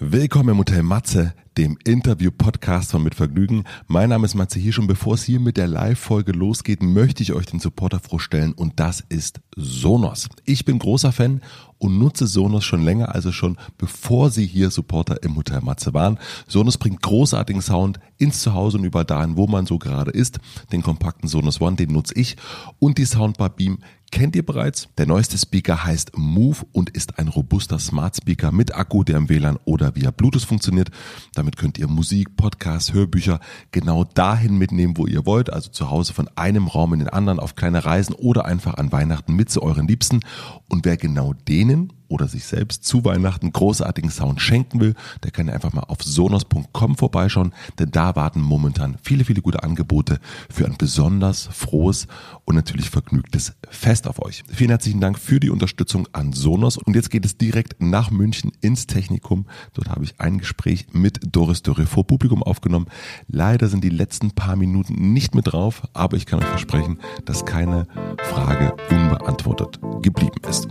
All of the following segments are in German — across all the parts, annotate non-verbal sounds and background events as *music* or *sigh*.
Willkommen im Hotel Matze, dem Interview-Podcast von Mit Vergnügen. Mein Name ist Matze hier schon. Bevor es hier mit der Live-Folge losgeht, möchte ich euch den Supporter vorstellen und das ist Sonos. Ich bin großer Fan und nutze Sonos schon länger, also schon bevor sie hier Supporter im Hotel Matze waren. Sonos bringt großartigen Sound ins Zuhause und überall dahin, wo man so gerade ist. Den kompakten Sonos One, den nutze ich und die Soundbar Beam kennt ihr bereits. Der neueste Speaker heißt Move und ist ein robuster Smart Speaker mit Akku, der im WLAN oder via Bluetooth funktioniert. Damit könnt ihr Musik, Podcasts, Hörbücher genau dahin mitnehmen, wo ihr wollt. Also zu Hause von einem Raum in den anderen auf kleine Reisen oder einfach an Weihnachten mit zu euren Liebsten. Und wer genau denen oder sich selbst zu Weihnachten großartigen Sound schenken will, der kann einfach mal auf sonos.com vorbeischauen, denn da warten momentan viele, viele gute Angebote für ein besonders frohes und natürlich vergnügtes Fest auf euch. Vielen herzlichen Dank für die Unterstützung an Sonos und jetzt geht es direkt nach München ins Technikum. Dort habe ich ein Gespräch mit Doris Dörre vor Publikum aufgenommen. Leider sind die letzten paar Minuten nicht mit drauf, aber ich kann euch versprechen, dass keine Frage unbeantwortet geblieben ist.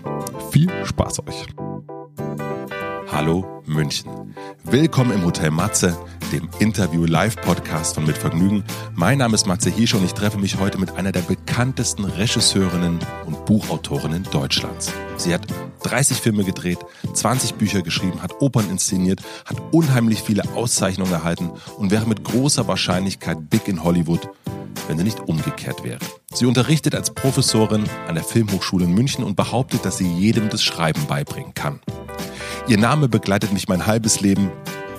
Viel Spaß euch! Hallo München. Willkommen im Hotel Matze, dem Interview-Live-Podcast von Mit Vergnügen. Mein Name ist Matze Hirsch und ich treffe mich heute mit einer der bekanntesten Regisseurinnen und Buchautorinnen Deutschlands. Sie hat 30 Filme gedreht, 20 Bücher geschrieben, hat Opern inszeniert, hat unheimlich viele Auszeichnungen erhalten und wäre mit großer Wahrscheinlichkeit big in Hollywood, wenn sie nicht umgekehrt wäre. Sie unterrichtet als Professorin an der Filmhochschule in München und behauptet, dass sie jedem das Schreiben beibringen kann. Ihr Name begleitet mich mein halbes Leben.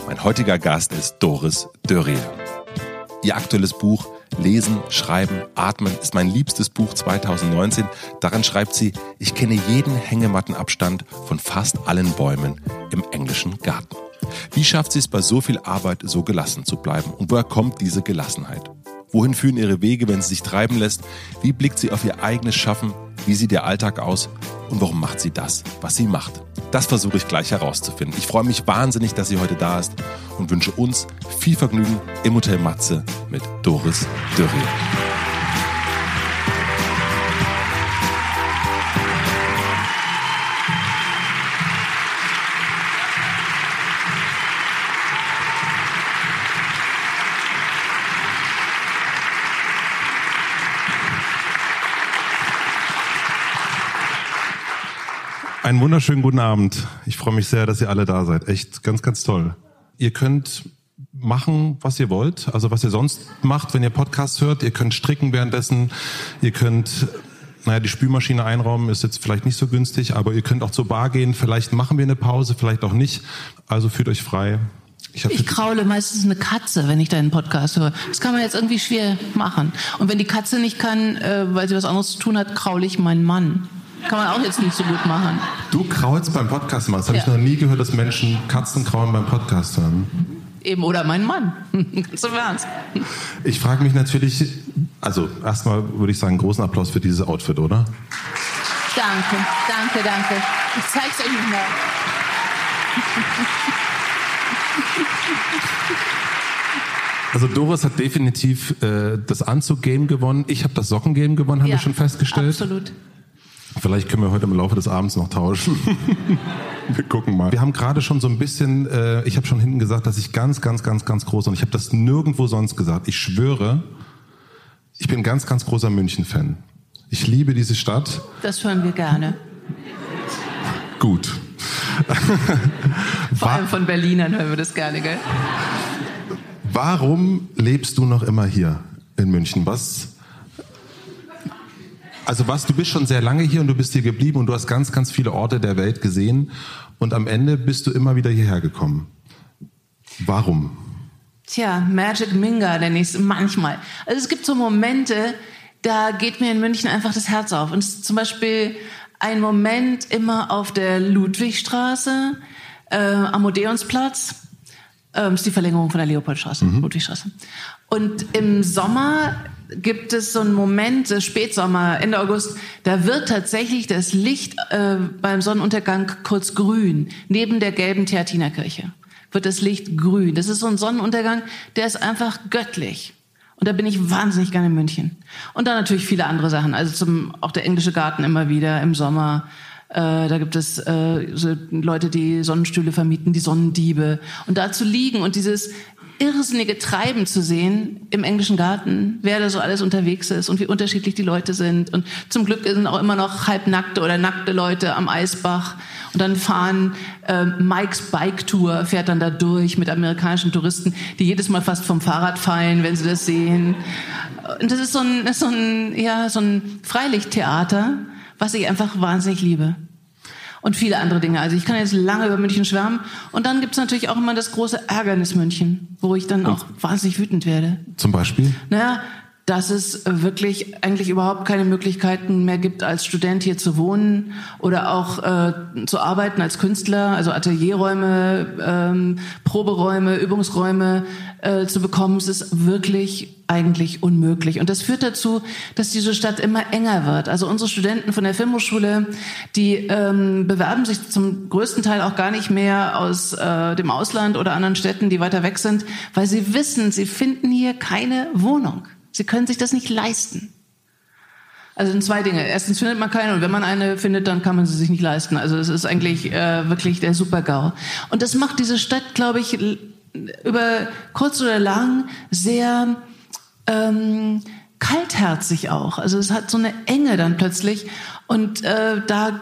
Mein heutiger Gast ist Doris Dörrier. Ihr aktuelles Buch Lesen, Schreiben, Atmen ist mein liebstes Buch 2019. Daran schreibt sie, ich kenne jeden Hängemattenabstand von fast allen Bäumen im englischen Garten. Wie schafft sie es bei so viel Arbeit so gelassen zu bleiben? Und woher kommt diese Gelassenheit? Wohin führen ihre Wege, wenn sie sich treiben lässt? Wie blickt sie auf ihr eigenes Schaffen? Wie sieht ihr Alltag aus? Und warum macht sie das, was sie macht? Das versuche ich gleich herauszufinden. Ich freue mich wahnsinnig, dass sie heute da ist und wünsche uns viel Vergnügen im Hotel Matze mit Doris Dörrier. Einen wunderschönen guten Abend. Ich freue mich sehr, dass ihr alle da seid. Echt ganz, ganz toll. Ihr könnt machen, was ihr wollt, also was ihr sonst macht, wenn ihr Podcasts hört. Ihr könnt stricken währenddessen. Ihr könnt, naja, die Spülmaschine einräumen ist jetzt vielleicht nicht so günstig, aber ihr könnt auch zur Bar gehen. Vielleicht machen wir eine Pause, vielleicht auch nicht. Also fühlt euch frei. Ich, ich kraule meistens eine Katze, wenn ich deinen Podcast höre. Das kann man jetzt irgendwie schwer machen. Und wenn die Katze nicht kann, äh, weil sie was anderes zu tun hat, kraule ich meinen Mann. Kann man auch jetzt nicht so gut machen. Du kraulst beim Podcast mal. Das habe ja. ich noch nie gehört, dass Menschen Katzen kraulen beim Podcast haben. Eben, oder mein Mann. *laughs* Ganz im Ernst. Ich frage mich natürlich, also erstmal würde ich sagen, großen Applaus für dieses Outfit, oder? Danke, danke, danke. Ich zeig's euch nicht mehr. Also Doris hat definitiv äh, das Anzug-Game gewonnen. Ich habe das Socken-Game gewonnen, haben ja, wir schon festgestellt. Absolut. Vielleicht können wir heute im Laufe des Abends noch tauschen. *laughs* wir gucken mal. Wir haben gerade schon so ein bisschen, äh, ich habe schon hinten gesagt, dass ich ganz, ganz, ganz, ganz groß und ich habe das nirgendwo sonst gesagt. Ich schwöre, ich bin ganz, ganz großer München-Fan. Ich liebe diese Stadt. Das hören wir gerne. Gut. *laughs* Vor allem von Berlinern hören wir das gerne, gell? Warum lebst du noch immer hier in München? Was also was, du bist schon sehr lange hier und du bist hier geblieben und du hast ganz, ganz viele Orte der Welt gesehen und am Ende bist du immer wieder hierher gekommen. Warum? Tja, Magic Minga nenne ich es manchmal. Also es gibt so Momente, da geht mir in München einfach das Herz auf. Und es ist zum Beispiel ein Moment immer auf der Ludwigstraße, äh, am Odeonsplatz. Ähm, ist die Verlängerung von der Leopoldstraße, mhm. Ludwigstraße. Und im Sommer gibt es so einen Moment, Spätsommer, Ende August, da wird tatsächlich das Licht äh, beim Sonnenuntergang kurz grün. Neben der gelben Theatinerkirche wird das Licht grün. Das ist so ein Sonnenuntergang, der ist einfach göttlich. Und da bin ich wahnsinnig gerne in München. Und dann natürlich viele andere Sachen. Also zum, auch der englische Garten immer wieder im Sommer. Äh, da gibt es äh, so Leute, die Sonnenstühle vermieten, die Sonnendiebe. Und da zu liegen und dieses irrsinnige Treiben zu sehen im englischen Garten, wer da so alles unterwegs ist und wie unterschiedlich die Leute sind. Und zum Glück sind auch immer noch halbnackte oder nackte Leute am Eisbach. Und dann fahren äh, Mikes Bike Tour, fährt dann da durch mit amerikanischen Touristen, die jedes Mal fast vom Fahrrad fallen, wenn sie das sehen. Und das ist so ein, so ein, ja, so ein Freilichttheater, was ich einfach wahnsinnig liebe und viele andere Dinge. Also ich kann jetzt lange über München schwärmen. Und dann gibt's natürlich auch immer das große Ärgernis München, wo ich dann auch wahnsinnig wütend werde. Zum Beispiel? Naja, dass es wirklich eigentlich überhaupt keine Möglichkeiten mehr gibt, als Student hier zu wohnen oder auch äh, zu arbeiten als Künstler, also Atelierräume, ähm, Proberäume, Übungsräume äh, zu bekommen. Es ist wirklich eigentlich unmöglich. Und das führt dazu, dass diese Stadt immer enger wird. Also unsere Studenten von der Filmhochschule, die ähm, bewerben sich zum größten Teil auch gar nicht mehr aus äh, dem Ausland oder anderen Städten, die weiter weg sind, weil sie wissen, sie finden hier keine Wohnung. Sie können sich das nicht leisten. Also sind zwei Dinge. Erstens findet man keine und wenn man eine findet, dann kann man sie sich nicht leisten. Also es ist eigentlich äh, wirklich der Super-GAU. Und das macht diese Stadt, glaube ich, über kurz oder lang sehr ähm, kaltherzig auch. Also es hat so eine Enge dann plötzlich. Und äh, da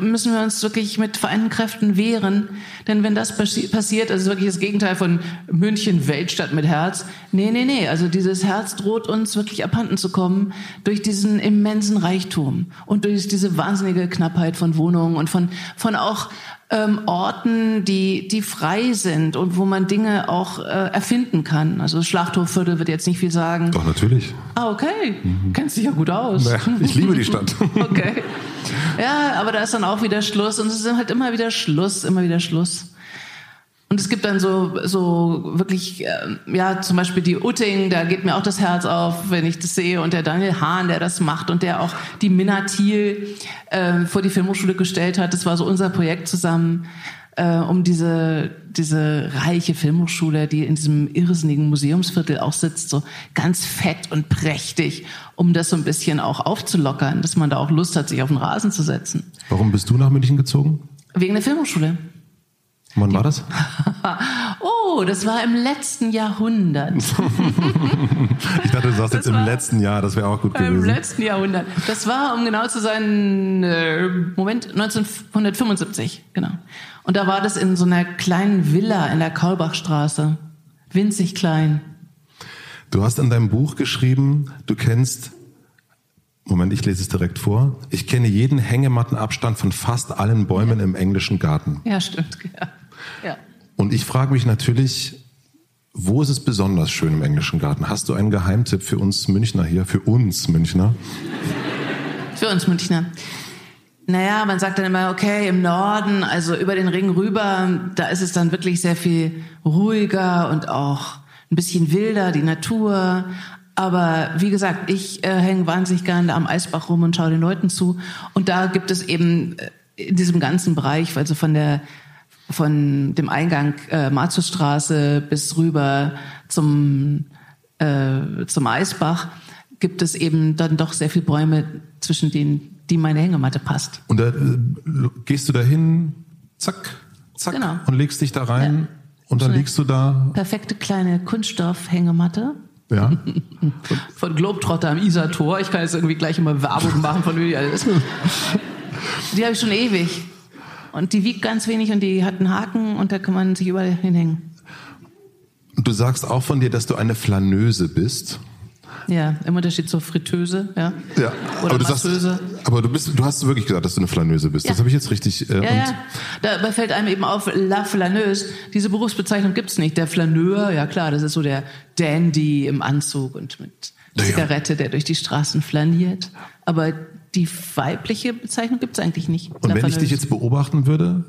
müssen wir uns wirklich mit vereinten Kräften wehren. Denn wenn das passi passiert, also wirklich das Gegenteil von München Weltstadt mit Herz. Nee, nee, nee. Also dieses Herz droht uns wirklich abhanden zu kommen durch diesen immensen Reichtum und durch diese wahnsinnige Knappheit von Wohnungen und von, von auch ähm, Orten, die, die frei sind und wo man Dinge auch äh, erfinden kann. Also Schlachthofviertel wird jetzt nicht viel sagen. Doch, natürlich. Ah, okay. Mhm. Kennst dich ja gut aus. Naja, ich liebe die Stadt. *laughs* okay. Ja, aber da ist dann auch wieder Schluss und es ist halt immer wieder Schluss, immer wieder Schluss. Und es gibt dann so, so wirklich, äh, ja, zum Beispiel die Utting, da geht mir auch das Herz auf, wenn ich das sehe. Und der Daniel Hahn, der das macht und der auch die Minna Thiel äh, vor die Filmhochschule gestellt hat. Das war so unser Projekt zusammen, äh, um diese, diese reiche Filmhochschule, die in diesem irrsinnigen Museumsviertel auch sitzt, so ganz fett und prächtig, um das so ein bisschen auch aufzulockern, dass man da auch Lust hat, sich auf den Rasen zu setzen. Warum bist du nach München gezogen? Wegen der Filmhochschule. Wann war das? *laughs* oh, das war im letzten Jahrhundert. *laughs* ich dachte, du sagst das jetzt im letzten Jahr, das wäre auch gut gewesen. Im letzten Jahrhundert. Das war, um genau zu sein, äh, Moment, 1975, genau. Und da war das in so einer kleinen Villa in der Kaulbachstraße. Winzig klein. Du hast in deinem Buch geschrieben, du kennst Moment, ich lese es direkt vor. Ich kenne jeden Hängemattenabstand von fast allen Bäumen im englischen Garten. Ja, stimmt. Ja. Ja. Und ich frage mich natürlich, wo ist es besonders schön im englischen Garten? Hast du einen Geheimtipp für uns Münchner hier? Für uns Münchner? Für uns Münchner. Naja, man sagt dann immer, okay, im Norden, also über den Ring rüber, da ist es dann wirklich sehr viel ruhiger und auch ein bisschen wilder, die Natur. Aber wie gesagt, ich äh, hänge wahnsinnig gerne am Eisbach rum und schaue den Leuten zu. Und da gibt es eben äh, in diesem ganzen Bereich, also von der von dem Eingang äh, Martusstraße bis rüber zum, äh, zum Eisbach gibt es eben dann doch sehr viele Bäume, zwischen denen die meine Hängematte passt. Und da äh, gehst du da hin, zack, zack, genau. und legst dich da rein ja. und dann liegst du da. Perfekte kleine Kunststoffhängematte. Ja. *laughs* von Globetrotter am Isar-Tor. Ich kann jetzt irgendwie gleich immer Werbung machen von mir. *laughs* Die habe ich schon ewig. Und die wiegt ganz wenig und die hat einen Haken und da kann man sich überall hinhängen. Du sagst auch von dir, dass du eine Flaneuse bist. Ja, im Unterschied zur Fritteuse, ja. Ja, Oder aber du, sagst, aber du bist, du hast wirklich gesagt, dass du eine Flaneuse bist. Ja. Das habe ich jetzt richtig. Äh, ja, ja. Dabei fällt einem eben auf, La Flaneuse. Diese Berufsbezeichnung gibt's nicht. Der Flaneur, ja klar, das ist so der Dandy im Anzug und mit Zigarette, der durch die Straßen flaniert. Aber die weibliche Bezeichnung gibt es eigentlich nicht. Und wenn ich dich jetzt beobachten würde,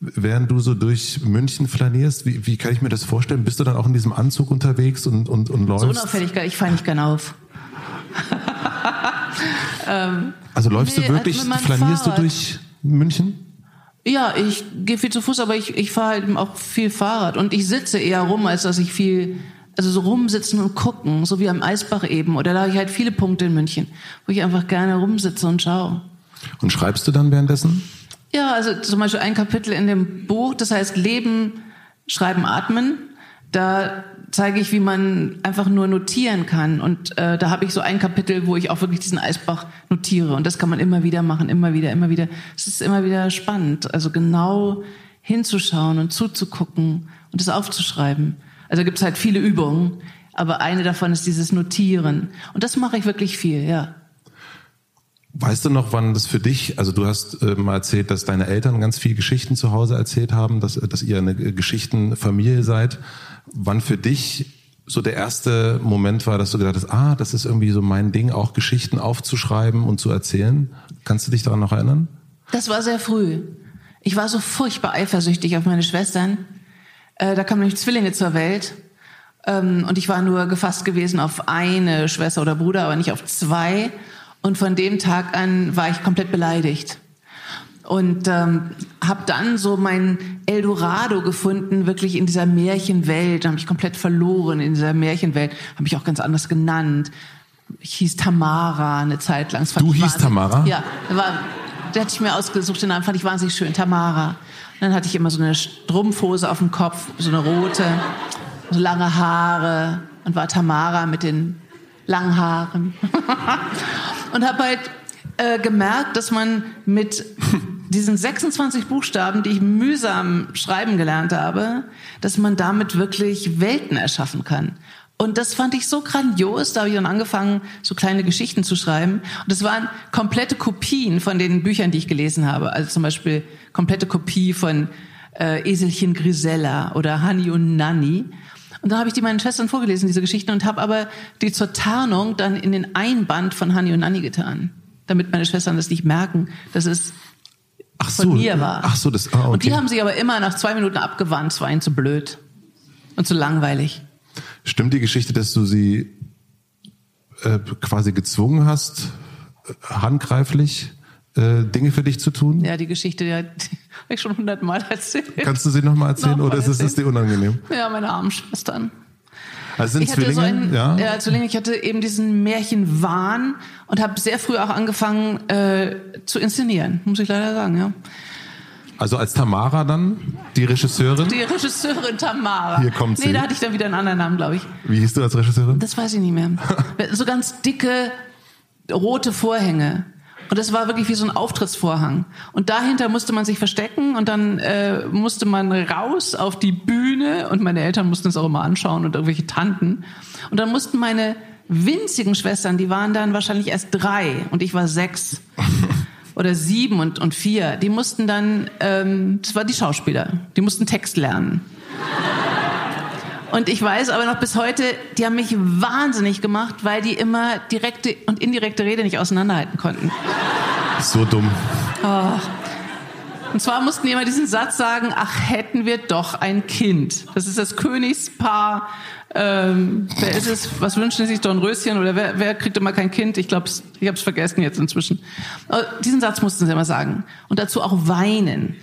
während du so durch München flanierst, wie, wie kann ich mir das vorstellen? Bist du dann auch in diesem Anzug unterwegs und, und, und läufst? So unauffällig, ich fahre nicht gerne auf. *laughs* ähm, also läufst nee, du wirklich, flanierst Fahrrad. du durch München? Ja, ich gehe viel zu Fuß, aber ich, ich fahre halt auch viel Fahrrad und ich sitze eher rum, als dass ich viel also so rumsitzen und gucken, so wie am Eisbach eben. Oder da habe ich halt viele Punkte in München, wo ich einfach gerne rumsitze und schaue. Und schreibst du dann währenddessen? Ja, also zum Beispiel ein Kapitel in dem Buch, das heißt Leben, Schreiben, Atmen. Da zeige ich, wie man einfach nur notieren kann. Und äh, da habe ich so ein Kapitel, wo ich auch wirklich diesen Eisbach notiere. Und das kann man immer wieder machen, immer wieder, immer wieder. Es ist immer wieder spannend, also genau hinzuschauen und zuzugucken und es aufzuschreiben. Also gibt es halt viele Übungen, aber eine davon ist dieses Notieren. Und das mache ich wirklich viel, ja. Weißt du noch, wann das für dich, also du hast äh, mal erzählt, dass deine Eltern ganz viele Geschichten zu Hause erzählt haben, dass, dass ihr eine Geschichtenfamilie seid. Wann für dich so der erste Moment war, dass du gedacht hast, ah, das ist irgendwie so mein Ding, auch Geschichten aufzuschreiben und zu erzählen? Kannst du dich daran noch erinnern? Das war sehr früh. Ich war so furchtbar eifersüchtig auf meine Schwestern. Äh, da kamen nämlich Zwillinge zur Welt. Ähm, und ich war nur gefasst gewesen auf eine Schwester oder Bruder, aber nicht auf zwei. Und von dem Tag an war ich komplett beleidigt. Und ähm, habe dann so mein Eldorado gefunden, wirklich in dieser Märchenwelt. Da habe ich komplett verloren in dieser Märchenwelt. Habe ich auch ganz anders genannt. Ich hieß Tamara eine Zeit lang. Du hieß Tamara? Ja, war, der hatte ich mir ausgesucht, den Namen fand ich wahnsinnig schön, Tamara. Dann hatte ich immer so eine Strumpfhose auf dem Kopf, so eine rote, so lange Haare und war Tamara mit den langen Haaren. *laughs* und habe halt äh, gemerkt, dass man mit diesen 26 Buchstaben, die ich mühsam schreiben gelernt habe, dass man damit wirklich Welten erschaffen kann. Und das fand ich so grandios, da habe ich dann angefangen, so kleine Geschichten zu schreiben. Und das waren komplette Kopien von den Büchern, die ich gelesen habe. Also zum Beispiel komplette Kopie von äh, Eselchen Grisella oder Hani und Nanny. Und dann habe ich die meinen Schwestern vorgelesen, diese Geschichten, und habe aber die zur Tarnung dann in den Einband von Hani und Nanny getan, damit meine Schwestern das nicht merken, dass es ach so, von mir war. Ach so, das. Ah, okay. Und die haben sich aber immer nach zwei Minuten abgewandt, es war ihnen zu blöd und zu langweilig. Stimmt die Geschichte, dass du sie äh, quasi gezwungen hast, handgreiflich äh, Dinge für dich zu tun? Ja, die Geschichte, die, die habe ich schon hundertmal erzählt. Kannst du sie nochmal erzählen noch oder ist es dir unangenehm? Ja, meine armen Schwestern. Also sind ich Zwillinge? So einen, ja. ja, Zwillinge. Ich hatte eben diesen Märchenwahn und habe sehr früh auch angefangen äh, zu inszenieren, muss ich leider sagen, ja. Also als Tamara dann, die Regisseurin? Die Regisseurin Tamara. Hier kommt sie. Nee, da hatte ich dann wieder einen anderen Namen, glaube ich. Wie hieß du als Regisseurin? Das weiß ich nicht mehr. *laughs* so ganz dicke rote Vorhänge. Und das war wirklich wie so ein Auftrittsvorhang. Und dahinter musste man sich verstecken und dann äh, musste man raus auf die Bühne und meine Eltern mussten es auch immer anschauen und irgendwelche Tanten. Und dann mussten meine winzigen Schwestern, die waren dann wahrscheinlich erst drei und ich war sechs *laughs* oder sieben und, und vier, die mussten dann, ähm, das waren die Schauspieler, die mussten Text lernen. Und ich weiß aber noch bis heute, die haben mich wahnsinnig gemacht, weil die immer direkte und indirekte Rede nicht auseinanderhalten konnten. So dumm. Oh. Und zwar mussten die immer diesen Satz sagen, ach, hätten wir doch ein Kind. Das ist das Königspaar. Ähm, wer ist es? Was wünschen sich Dornröschen? Oder wer, wer kriegt immer kein Kind? Ich glaube, ich habe es vergessen jetzt inzwischen. Aber diesen Satz mussten sie immer sagen. Und dazu auch weinen.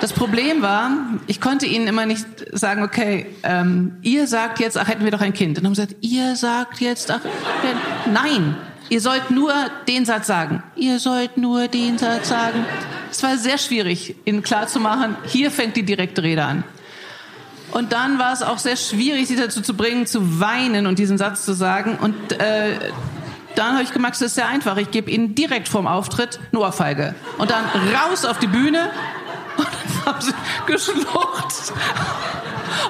Das Problem war, ich konnte ihnen immer nicht sagen, okay, ähm, ihr sagt jetzt, ach, hätten wir doch ein Kind. Und dann haben sie gesagt, ihr sagt jetzt, ach, nein, ihr sollt nur den Satz sagen. Ihr sollt nur den Satz sagen. Es war sehr schwierig, ihnen klarzumachen, hier fängt die direkte Rede an. Und dann war es auch sehr schwierig, sie dazu zu bringen, zu weinen und diesen Satz zu sagen. Und äh, dann habe ich gemerkt, es ist sehr einfach. Ich gebe ihnen direkt vorm Auftritt eine Ohrfeige. Und dann raus auf die Bühne und dann haben sie geschluchzt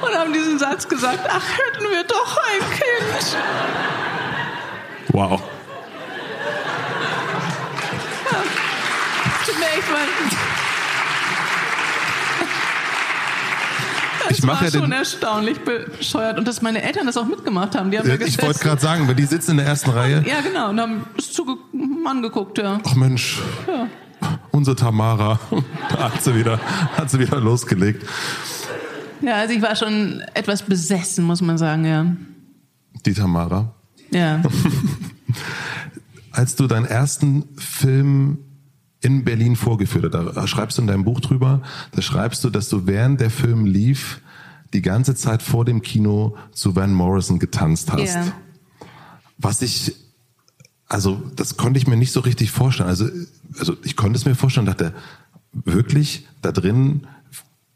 und haben diesen Satz gesagt, ach, hätten wir doch ein Kind. Wow. Ja. Tut mir echt leid. Das ich mache war ja schon erstaunlich bescheuert. Und dass meine Eltern das auch mitgemacht haben. Die haben Ja, da ich wollte gerade sagen, weil die sitzen in der ersten Reihe. Ja, genau. Und haben es angeguckt, ja. Ach Mensch, ja. unsere Tamara, da hat sie wieder, hat sie wieder losgelegt. Ja, also ich war schon etwas besessen, muss man sagen, ja. Die Tamara. Ja. *laughs* Als du deinen ersten Film in Berlin vorgeführt hast, da schreibst du in deinem Buch drüber, da schreibst du, dass du während der Film lief, die ganze Zeit vor dem Kino zu Van Morrison getanzt hast. Ja. Was ich, also das konnte ich mir nicht so richtig vorstellen. Also, also ich konnte es mir vorstellen, dachte, wirklich da drin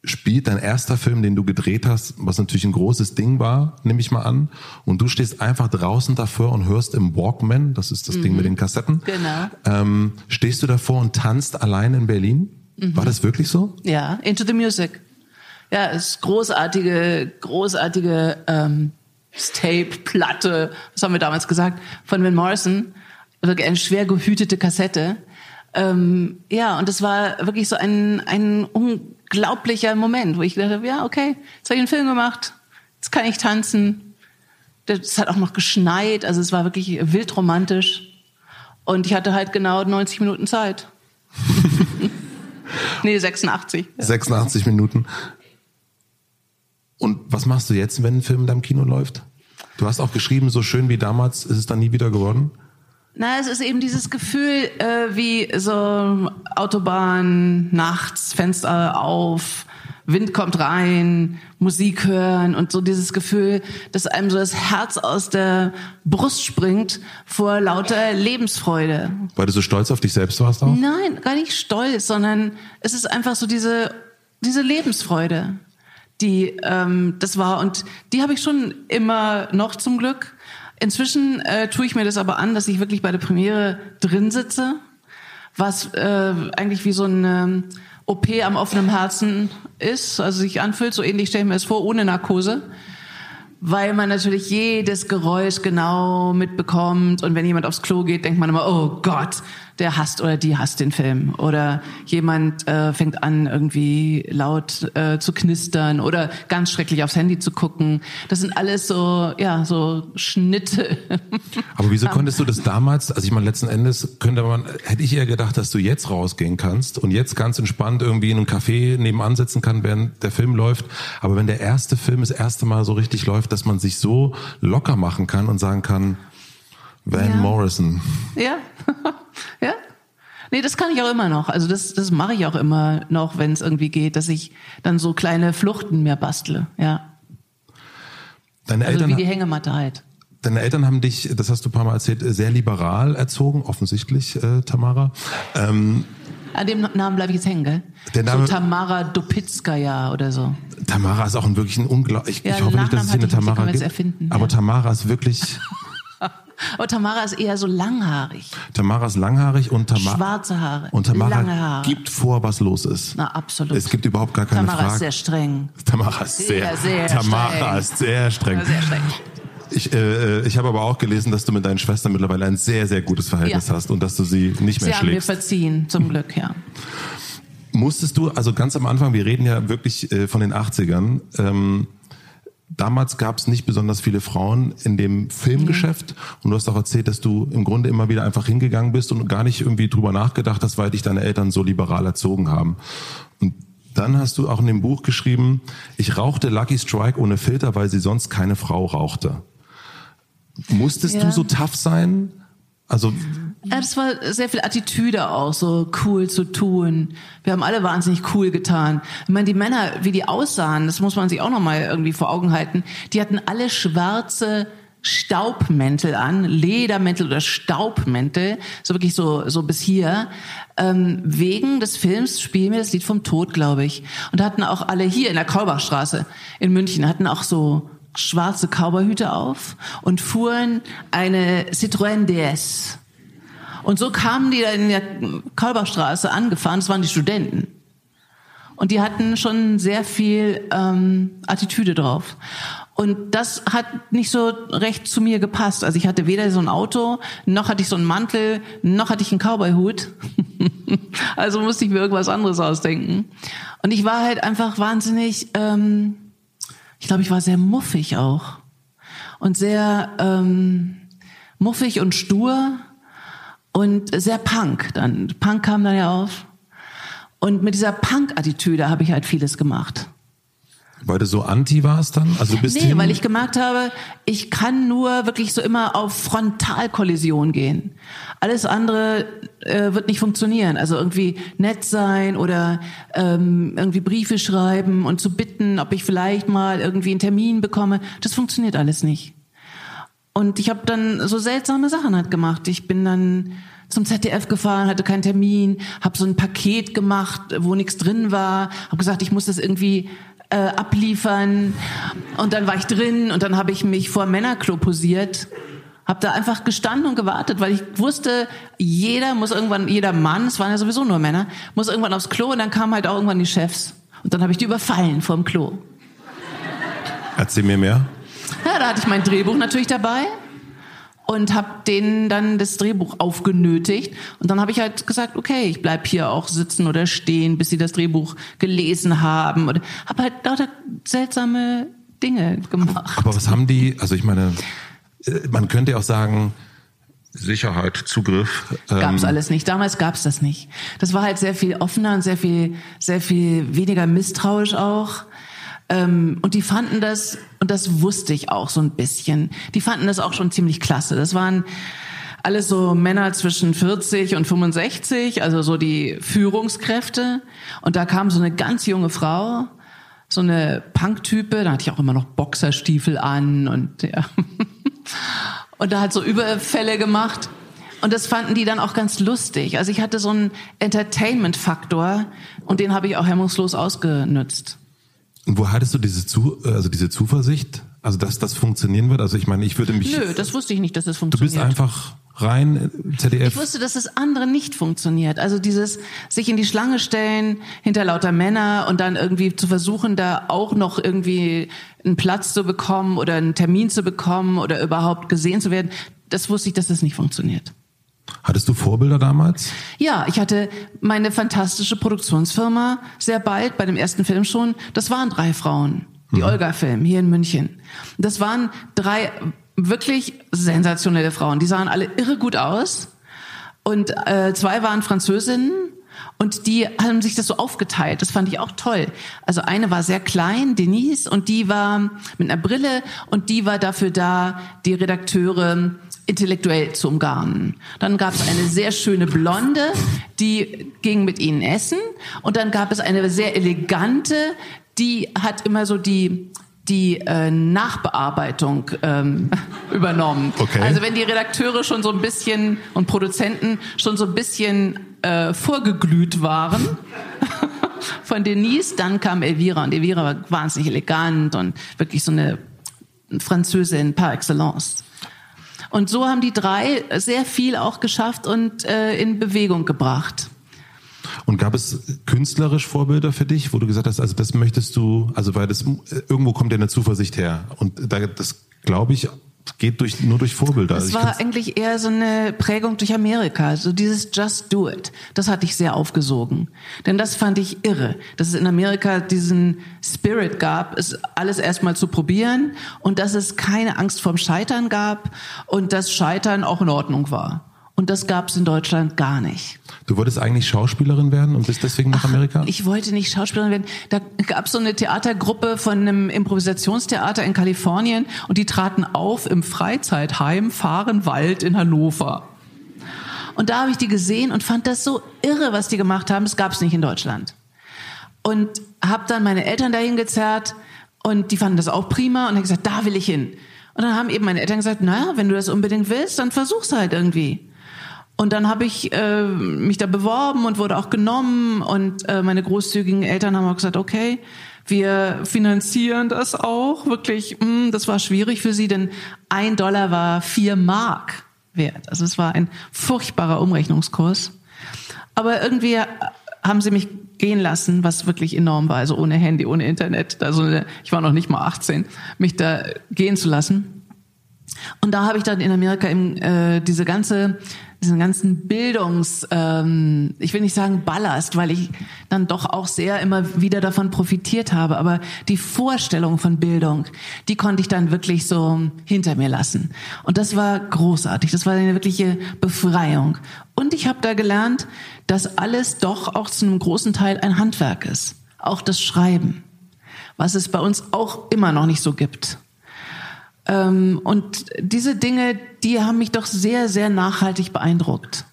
spielt dein erster Film, den du gedreht hast, was natürlich ein großes Ding war, nehme ich mal an. Und du stehst einfach draußen davor und hörst im Walkman, das ist das mhm. Ding mit den Kassetten. Genau. Ähm, stehst du davor und tanzt allein in Berlin? Mhm. War das wirklich so? Ja, Into the Music. Ja, es ist großartige, großartige ähm, Tape-Platte, was haben wir damals gesagt, von Van Morrison. Wirklich eine schwer gehütete Kassette. Ähm, ja, und es war wirklich so ein, ein unglaublicher Moment, wo ich dachte, ja, okay, jetzt habe ich einen Film gemacht, jetzt kann ich tanzen. Es hat auch noch geschneit, also es war wirklich wild romantisch. Und ich hatte halt genau 90 Minuten Zeit. *laughs* nee, 86. Ja. 86 Minuten. Und was machst du jetzt, wenn ein Film in deinem Kino läuft? Du hast auch geschrieben, so schön wie damals ist es dann nie wieder geworden? Na, es ist eben dieses Gefühl, äh, wie so Autobahn, nachts, Fenster auf, Wind kommt rein, Musik hören und so dieses Gefühl, dass einem so das Herz aus der Brust springt vor lauter Lebensfreude. Weil du so stolz auf dich selbst warst auch? Nein, gar nicht stolz, sondern es ist einfach so diese, diese Lebensfreude, die ähm, das war. Und die habe ich schon immer noch zum Glück. Inzwischen äh, tue ich mir das aber an, dass ich wirklich bei der Premiere drin sitze, was äh, eigentlich wie so eine OP am offenen Herzen ist, also sich anfühlt, so ähnlich stelle ich mir das vor, ohne Narkose. Weil man natürlich jedes Geräusch genau mitbekommt. Und wenn jemand aufs Klo geht, denkt man immer, oh Gott, der hasst oder die hasst den Film oder jemand äh, fängt an irgendwie laut äh, zu knistern oder ganz schrecklich aufs Handy zu gucken. Das sind alles so ja so Schnitte. *laughs* Aber wieso konntest du das damals? Also ich meine letzten Endes könnte man hätte ich eher gedacht, dass du jetzt rausgehen kannst und jetzt ganz entspannt irgendwie in einem Café nebenan sitzen kann, während der Film läuft. Aber wenn der erste Film das erste Mal so richtig läuft, dass man sich so locker machen kann und sagen kann, Van ja. Morrison. Ja, *laughs* ja. Nee, das kann ich auch immer noch. Also das, das mache ich auch immer noch, wenn es irgendwie geht, dass ich dann so kleine Fluchten mehr bastle. Ja. Deine also Eltern, wie die Hängematte halt. Deine Eltern haben dich, das hast du ein paar Mal erzählt, sehr liberal erzogen, offensichtlich, äh, Tamara. Ähm, An dem Namen bleibe ich jetzt hängen, gell? Der Name, so Tamara Dopitskaya oder so. Tamara ist auch ein wirklich ein unglaublich. Ich, ja, ich hoffe nicht, dass es hier eine Tamara gibt. Erfinden, aber ja. Tamara ist wirklich *laughs* Aber Tamara ist eher so langhaarig. Tamara ist langhaarig und Tamara. Schwarze Haare. Und Tamara lange Haare. gibt vor, was los ist. Na, absolut. Es gibt überhaupt gar keine Tamara Frage. Tamara ist sehr streng. Tamara ist sehr, sehr, sehr Tamara streng. ist sehr streng. Sehr streng. Ich, äh, ich habe aber auch gelesen, dass du mit deinen Schwestern mittlerweile ein sehr, sehr gutes Verhältnis ja. hast und dass du sie nicht mehr sie schlägst. Sie haben mir verziehen, zum Glück, ja. Musstest du, also ganz am Anfang, wir reden ja wirklich äh, von den 80ern, ähm, damals gab es nicht besonders viele Frauen in dem Filmgeschäft mhm. und du hast auch erzählt, dass du im Grunde immer wieder einfach hingegangen bist und gar nicht irgendwie drüber nachgedacht hast, weil dich deine Eltern so liberal erzogen haben. Und dann hast du auch in dem Buch geschrieben, ich rauchte Lucky Strike ohne Filter, weil sie sonst keine Frau rauchte. Musstest ja. du so tough sein? Also ja, das war sehr viel Attitüde auch, so cool zu tun. Wir haben alle wahnsinnig cool getan. Ich meine, die Männer, wie die aussahen, das muss man sich auch nochmal irgendwie vor Augen halten. Die hatten alle schwarze Staubmäntel an, Ledermäntel oder Staubmäntel, so wirklich so so bis hier. Ähm, wegen des Films spielen wir das Lied vom Tod, glaube ich. Und hatten auch alle hier in der Kaubachstraße in München hatten auch so schwarze Cowboyhüte auf und fuhren eine Citroën DS. Und so kamen die da in der Kolberstraße angefahren, das waren die Studenten. Und die hatten schon sehr viel ähm, Attitüde drauf. Und das hat nicht so recht zu mir gepasst. Also ich hatte weder so ein Auto, noch hatte ich so einen Mantel, noch hatte ich einen Cowboyhut. *laughs* also musste ich mir irgendwas anderes ausdenken. Und ich war halt einfach wahnsinnig, ähm, ich glaube, ich war sehr muffig auch. Und sehr ähm, muffig und stur und sehr Punk. Dann Punk kam dann ja auf. Und mit dieser Punk-Attitüde habe ich halt vieles gemacht. Weil du so anti warst dann? Also bist nee, weil ich gemerkt habe, ich kann nur wirklich so immer auf Frontalkollision gehen. Alles andere äh, wird nicht funktionieren. Also irgendwie nett sein oder ähm, irgendwie Briefe schreiben und zu bitten, ob ich vielleicht mal irgendwie einen Termin bekomme. Das funktioniert alles nicht. Und ich habe dann so seltsame Sachen halt gemacht. Ich bin dann zum ZDF gefahren, hatte keinen Termin, habe so ein Paket gemacht, wo nichts drin war, habe gesagt, ich muss das irgendwie äh, abliefern und dann war ich drin und dann habe ich mich vor Männerklo posiert hab da einfach gestanden und gewartet, weil ich wusste, jeder muss irgendwann, jeder Mann, es waren ja sowieso nur Männer, muss irgendwann aufs Klo und dann kamen halt auch irgendwann die Chefs. Und dann habe ich die überfallen vorm Klo. Erzähl mir mehr. Ja, da hatte ich mein Drehbuch natürlich dabei und habe denen dann das Drehbuch aufgenötigt und dann habe ich halt gesagt, okay, ich bleib hier auch sitzen oder stehen, bis sie das Drehbuch gelesen haben und habe halt lauter seltsame Dinge gemacht. Aber was haben die, also ich meine, äh, man könnte auch sagen, Sicherheit, Zugriff. Ähm gab's alles nicht. Damals gab's das nicht. Das war halt sehr viel offener und sehr viel, sehr viel weniger misstrauisch auch. Ähm, und die fanden das, und das wusste ich auch so ein bisschen, die fanden das auch schon ziemlich klasse. Das waren alles so Männer zwischen 40 und 65, also so die Führungskräfte. Und da kam so eine ganz junge Frau, so eine Punk-Type, da hatte ich auch immer noch Boxerstiefel an und ja. *laughs* Und da hat so Überfälle gemacht. Und das fanden die dann auch ganz lustig. Also ich hatte so einen Entertainment-Faktor und den habe ich auch hemmungslos ausgenutzt. Und wo hattest du diese, Zu also diese Zuversicht? Also dass das funktionieren wird? Also ich meine, ich würde mich. Nö, das wusste ich nicht, dass das funktioniert. Du bist einfach rein ZDF. Ich wusste, dass das andere nicht funktioniert. Also dieses sich in die Schlange stellen hinter lauter Männer und dann irgendwie zu versuchen, da auch noch irgendwie einen Platz zu bekommen oder einen Termin zu bekommen oder überhaupt gesehen zu werden, das wusste ich, dass das nicht funktioniert. Hattest du Vorbilder damals? Ja, ich hatte meine fantastische Produktionsfirma sehr bald bei dem ersten Film schon. Das waren drei Frauen. Die mhm. Olga Film hier in München. Das waren drei wirklich sensationelle Frauen. Die sahen alle irre gut aus. Und äh, zwei waren Französinnen und die haben sich das so aufgeteilt. Das fand ich auch toll. Also eine war sehr klein, Denise, und die war mit einer Brille und die war dafür da, die Redakteure intellektuell zu umgarnen. Dann gab es eine sehr schöne Blonde, die ging mit ihnen essen. Und dann gab es eine sehr elegante, die hat immer so die die äh, Nachbearbeitung ähm, *laughs* übernommen. Okay. Also wenn die Redakteure schon so ein bisschen und Produzenten schon so ein bisschen äh, vorgeglüht waren *laughs* von Denise, dann kam Elvira und Elvira war wahnsinnig elegant und wirklich so eine Französin par excellence. Und so haben die drei sehr viel auch geschafft und äh, in Bewegung gebracht. Und gab es künstlerisch Vorbilder für dich, wo du gesagt hast, also das möchtest du, also weil das irgendwo kommt ja eine Zuversicht her. Und da, das glaube ich geht durch, nur durch Vorbilder. Es war eigentlich eher so eine Prägung durch Amerika, so dieses Just Do It. Das hatte ich sehr aufgesogen. Denn das fand ich irre, dass es in Amerika diesen Spirit gab, es alles erstmal zu probieren und dass es keine Angst vorm Scheitern gab und dass Scheitern auch in Ordnung war. Und das gab es in Deutschland gar nicht. Du wolltest eigentlich Schauspielerin werden und bist deswegen nach Ach, Amerika? Ich wollte nicht Schauspielerin werden. Da gab es so eine Theatergruppe von einem Improvisationstheater in Kalifornien und die traten auf im Freizeitheim Fahrenwald in Hannover. Und da habe ich die gesehen und fand das so irre, was die gemacht haben. Das gab es nicht in Deutschland. Und habe dann meine Eltern dahin gezerrt und die fanden das auch prima und haben gesagt, da will ich hin. Und dann haben eben meine Eltern gesagt, naja, wenn du das unbedingt willst, dann versuch's halt irgendwie. Und dann habe ich äh, mich da beworben und wurde auch genommen und äh, meine großzügigen Eltern haben auch gesagt, okay, wir finanzieren das auch. Wirklich, mh, hm, das war schwierig für sie, denn ein Dollar war vier Mark wert. Also es war ein furchtbarer Umrechnungskurs. Aber irgendwie haben sie mich gehen lassen, was wirklich enorm war. Also ohne Handy, ohne Internet. Also ich war noch nicht mal 18, mich da gehen zu lassen. Und da habe ich dann in Amerika eben, äh, diese ganze diesen ganzen Bildungs, ähm, ich will nicht sagen Ballast, weil ich dann doch auch sehr immer wieder davon profitiert habe, aber die Vorstellung von Bildung, die konnte ich dann wirklich so hinter mir lassen. Und das war großartig, das war eine wirkliche Befreiung. Und ich habe da gelernt, dass alles doch auch zu einem großen Teil ein Handwerk ist, auch das Schreiben, was es bei uns auch immer noch nicht so gibt. Ähm, und diese Dinge, die haben mich doch sehr, sehr nachhaltig beeindruckt.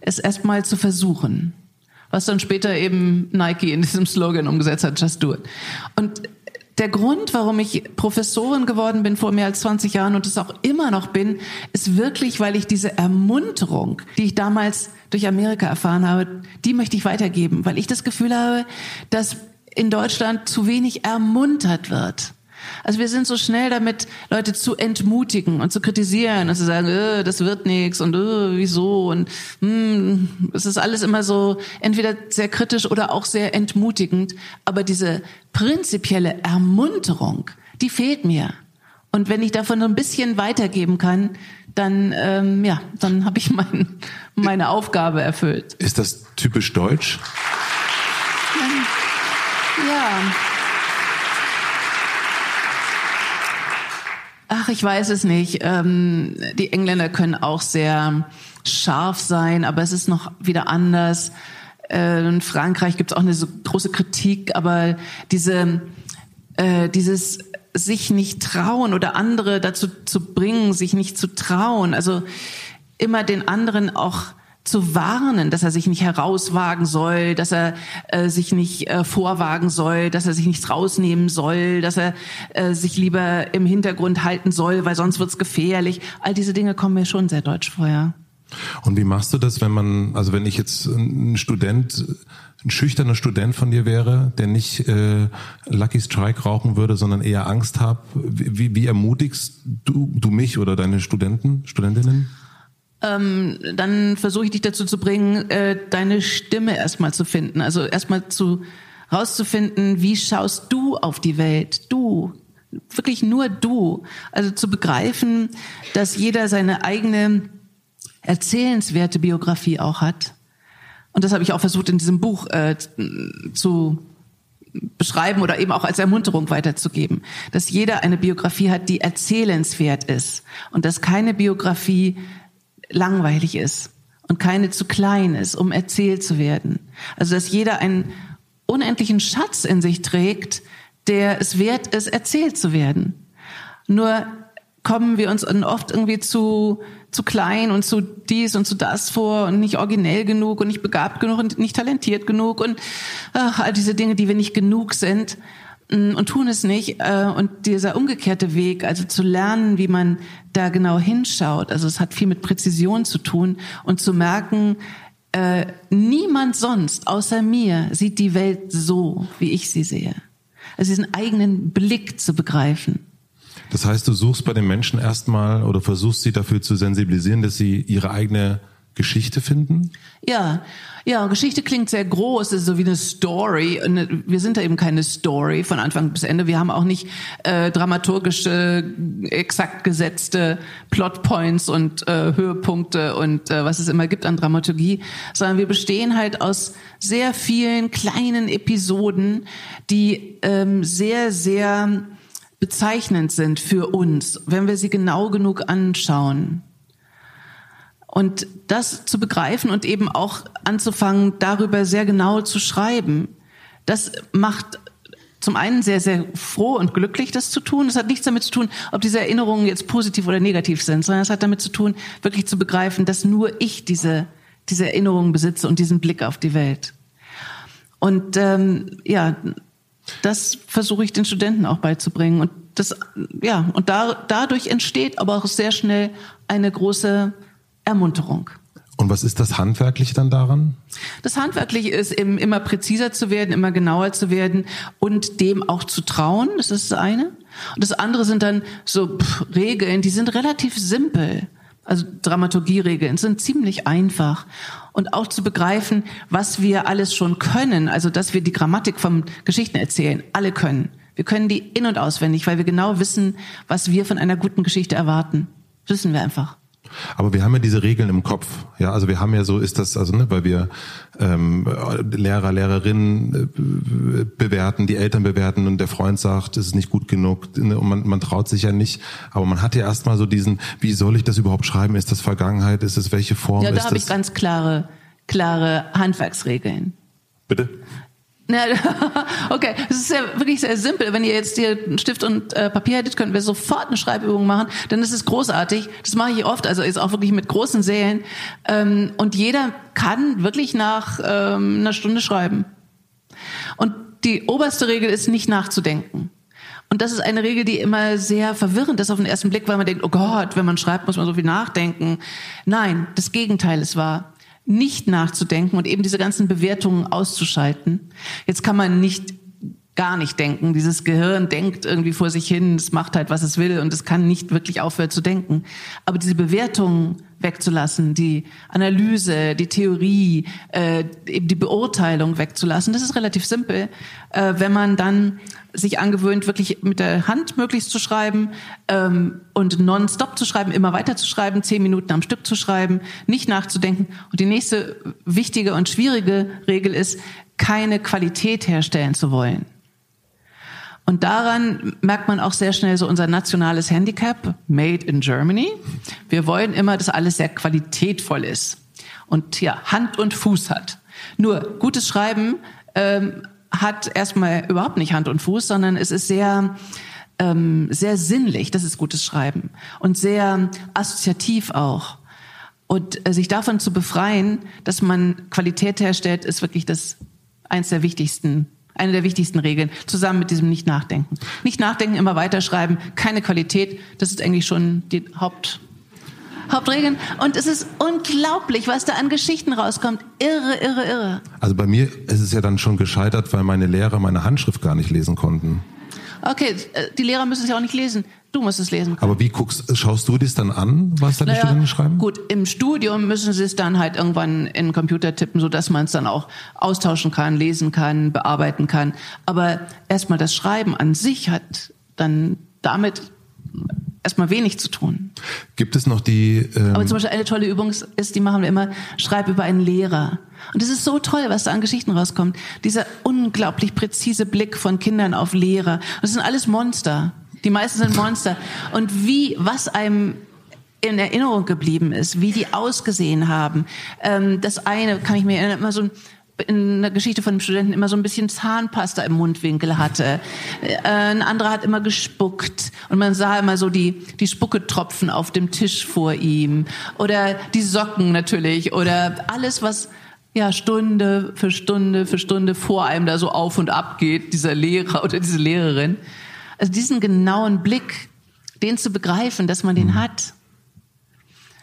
Es erstmal zu versuchen. Was dann später eben Nike in diesem Slogan umgesetzt hat, just do it. Und der Grund, warum ich Professorin geworden bin vor mehr als 20 Jahren und es auch immer noch bin, ist wirklich, weil ich diese Ermunterung, die ich damals durch Amerika erfahren habe, die möchte ich weitergeben, weil ich das Gefühl habe, dass in Deutschland zu wenig ermuntert wird. Also wir sind so schnell damit, Leute zu entmutigen und zu kritisieren und zu sagen, äh, das wird nichts und äh, wieso und hm, es ist alles immer so entweder sehr kritisch oder auch sehr entmutigend. Aber diese prinzipielle Ermunterung, die fehlt mir. Und wenn ich davon so ein bisschen weitergeben kann, dann ähm, ja, dann habe ich mein, meine Aufgabe erfüllt. Ist das typisch deutsch? Ja. Ach, ich weiß es nicht. Ähm, die Engländer können auch sehr scharf sein, aber es ist noch wieder anders. Äh, in Frankreich gibt es auch eine so große Kritik, aber diese, äh, dieses sich nicht trauen oder andere dazu zu bringen, sich nicht zu trauen, also immer den anderen auch zu warnen, dass er sich nicht herauswagen soll, dass er äh, sich nicht äh, vorwagen soll, dass er sich nichts rausnehmen soll, dass er äh, sich lieber im Hintergrund halten soll, weil sonst wird's gefährlich. All diese Dinge kommen mir schon sehr deutsch vor. Und wie machst du das, wenn man, also wenn ich jetzt ein Student, ein schüchterner Student von dir wäre, der nicht äh, Lucky Strike rauchen würde, sondern eher Angst hat, wie, wie ermutigst du, du mich oder deine Studenten, Studentinnen? Ähm, dann versuche ich dich dazu zu bringen, äh, deine Stimme erstmal zu finden. Also erstmal zu rauszufinden, wie schaust du auf die Welt? Du, wirklich nur du. Also zu begreifen, dass jeder seine eigene erzählenswerte Biografie auch hat. Und das habe ich auch versucht in diesem Buch äh, zu beschreiben oder eben auch als Ermunterung weiterzugeben, dass jeder eine Biografie hat, die erzählenswert ist und dass keine Biografie langweilig ist und keine zu klein ist, um erzählt zu werden. Also dass jeder einen unendlichen Schatz in sich trägt, der es wert ist, erzählt zu werden. Nur kommen wir uns oft irgendwie zu, zu klein und zu dies und zu das vor und nicht originell genug und nicht begabt genug und nicht talentiert genug und ach, all diese Dinge, die wir nicht genug sind. Mm, und tun es nicht. Äh, und dieser umgekehrte Weg, also zu lernen, wie man da genau hinschaut, also es hat viel mit Präzision zu tun und zu merken, äh, niemand sonst außer mir sieht die Welt so, wie ich sie sehe. Also diesen eigenen Blick zu begreifen. Das heißt, du suchst bei den Menschen erstmal oder versuchst sie dafür zu sensibilisieren, dass sie ihre eigene Geschichte finden? Ja, ja, Geschichte klingt sehr groß, ist so wie eine Story. Wir sind da eben keine Story von Anfang bis Ende. Wir haben auch nicht äh, dramaturgische, exakt gesetzte Plotpoints und äh, Höhepunkte und äh, was es immer gibt an Dramaturgie, sondern wir bestehen halt aus sehr vielen kleinen Episoden, die ähm, sehr, sehr bezeichnend sind für uns, wenn wir sie genau genug anschauen. Und das zu begreifen und eben auch anzufangen, darüber sehr genau zu schreiben, das macht zum einen sehr, sehr froh und glücklich, das zu tun. Das hat nichts damit zu tun, ob diese Erinnerungen jetzt positiv oder negativ sind, sondern es hat damit zu tun, wirklich zu begreifen, dass nur ich diese, diese Erinnerungen besitze und diesen Blick auf die Welt. Und ähm, ja, das versuche ich den Studenten auch beizubringen. Und das, ja, und da, dadurch entsteht aber auch sehr schnell eine große Ermunterung. Und was ist das Handwerkliche dann daran? Das Handwerkliche ist eben immer präziser zu werden, immer genauer zu werden und dem auch zu trauen. Das ist das eine. Und das andere sind dann so pff, Regeln, die sind relativ simpel. Also Dramaturgieregeln sind ziemlich einfach. Und auch zu begreifen, was wir alles schon können. Also, dass wir die Grammatik vom Geschichten erzählen. Alle können. Wir können die in- und auswendig, weil wir genau wissen, was wir von einer guten Geschichte erwarten. wissen wir einfach. Aber wir haben ja diese Regeln im Kopf. Ja, also wir haben ja so ist das, also ne, weil wir ähm, Lehrer, Lehrerinnen äh, bewerten, die Eltern bewerten und der Freund sagt, es ist nicht gut genug ne, und man, man traut sich ja nicht. Aber man hat ja erstmal so diesen, wie soll ich das überhaupt schreiben? Ist das Vergangenheit? Ist es welche Form? Ja, da habe ich ganz klare, klare Handwerksregeln. Bitte? *laughs* okay, es ist ja wirklich sehr simpel. Wenn ihr jetzt hier einen Stift und äh, Papier hättet, könnten wir sofort eine Schreibübung machen. Dann ist es großartig. Das mache ich oft, also ist auch wirklich mit großen Sälen. Ähm, und jeder kann wirklich nach ähm, einer Stunde schreiben. Und die oberste Regel ist nicht nachzudenken. Und das ist eine Regel, die immer sehr verwirrend ist auf den ersten Blick, weil man denkt, oh Gott, wenn man schreibt, muss man so viel nachdenken. Nein, das Gegenteil ist wahr. Nicht nachzudenken und eben diese ganzen Bewertungen auszuschalten. Jetzt kann man nicht gar nicht denken. Dieses Gehirn denkt irgendwie vor sich hin, es macht halt, was es will und es kann nicht wirklich aufhören zu denken. Aber diese Bewertungen wegzulassen, die Analyse, die Theorie, äh, eben die Beurteilung wegzulassen, das ist relativ simpel, äh, wenn man dann sich angewöhnt, wirklich mit der Hand möglichst zu schreiben ähm, und nonstop zu schreiben, immer weiter zu schreiben, zehn Minuten am Stück zu schreiben, nicht nachzudenken. Und die nächste wichtige und schwierige Regel ist, keine Qualität herstellen zu wollen. Und daran merkt man auch sehr schnell so unser nationales Handicap, made in Germany. Wir wollen immer, dass alles sehr qualitätvoll ist und ja, Hand und Fuß hat. Nur gutes Schreiben ähm, hat erstmal überhaupt nicht Hand und Fuß, sondern es ist sehr ähm, sehr sinnlich, das ist gutes Schreiben und sehr assoziativ auch. Und äh, sich davon zu befreien, dass man Qualität herstellt, ist wirklich das eins der wichtigsten eine der wichtigsten Regeln, zusammen mit diesem Nicht-Nachdenken. Nicht nachdenken, immer weiterschreiben, keine Qualität, das ist eigentlich schon die Haupt, Hauptregeln. Und es ist unglaublich, was da an Geschichten rauskommt. Irre, irre, irre. Also bei mir ist es ja dann schon gescheitert, weil meine Lehrer meine Handschrift gar nicht lesen konnten. Okay, äh, die Lehrer müssen es ja auch nicht lesen. Du musst es lesen. Können. Aber wie guckst, schaust du das dann an, was deine naja, Studenten schreiben? Gut, im Studium müssen sie es dann halt irgendwann in den Computer tippen, so dass man es dann auch austauschen kann, lesen kann, bearbeiten kann. Aber erstmal das Schreiben an sich hat dann damit erstmal wenig zu tun. Gibt es noch die? Ähm Aber zum Beispiel eine tolle Übung ist, die machen wir immer: Schreib über einen Lehrer. Und es ist so toll, was da an Geschichten rauskommt. Dieser unglaublich präzise Blick von Kindern auf Lehrer. Das sind alles Monster. Die meisten sind Monster. Und wie, was einem in Erinnerung geblieben ist, wie die ausgesehen haben. Ähm, das eine kann ich mir erinnern, immer so ein in der Geschichte von einem Studenten immer so ein bisschen Zahnpasta im Mundwinkel hatte. *laughs* Äh, ein anderer hat immer gespuckt und man sah immer so die, die Spucketropfen auf dem Tisch vor ihm oder die Socken natürlich oder alles, was ja Stunde für Stunde für Stunde vor einem da so auf und ab geht, dieser Lehrer oder diese Lehrerin. Also diesen genauen Blick, den zu begreifen, dass man den mhm. hat.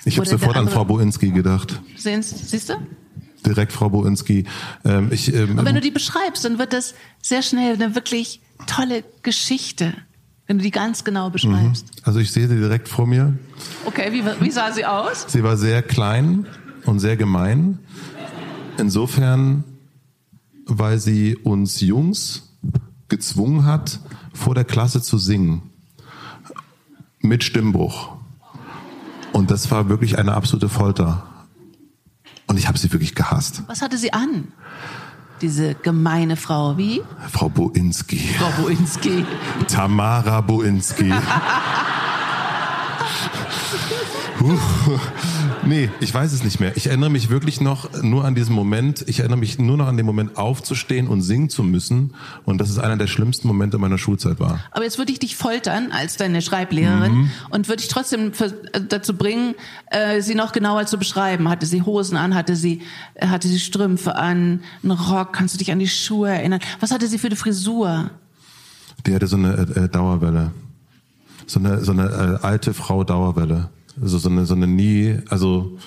Ich habe sofort an Frau Boinski gedacht. Sehen, siehst du? Direkt Frau Boinski. Ähm, ich, ähm, Und wenn du die beschreibst, dann wird das sehr schnell eine wirklich tolle Geschichte, wenn du die ganz genau beschreibst. Mhm. Also ich sehe sie direkt vor mir. Okay, wie, wie sah sie aus? Sie war sehr klein und sehr gemein. Insofern, weil sie uns Jungs gezwungen hat, vor der Klasse zu singen. Mit Stimmbruch. Und das war wirklich eine absolute Folter. Und ich habe sie wirklich gehasst. Was hatte sie an? Diese gemeine Frau, wie? Frau Boinski. Frau Boinski. Tamara Boinski. *laughs* Nee, ich weiß es nicht mehr. Ich erinnere mich wirklich noch nur an diesen Moment. Ich erinnere mich nur noch an den Moment aufzustehen und singen zu müssen. Und das ist einer der schlimmsten Momente meiner Schulzeit war. Aber jetzt würde ich dich foltern als deine Schreiblehrerin mhm. und würde ich trotzdem äh, dazu bringen, äh, sie noch genauer zu beschreiben. Hatte sie Hosen an? Hatte sie, äh, hatte sie Strümpfe an? Einen Rock? Kannst du dich an die Schuhe erinnern? Was hatte sie für eine Frisur? Die hatte so eine äh, Dauerwelle. So eine, so eine äh, alte Frau Dauerwelle. Also so eine, so eine nie, also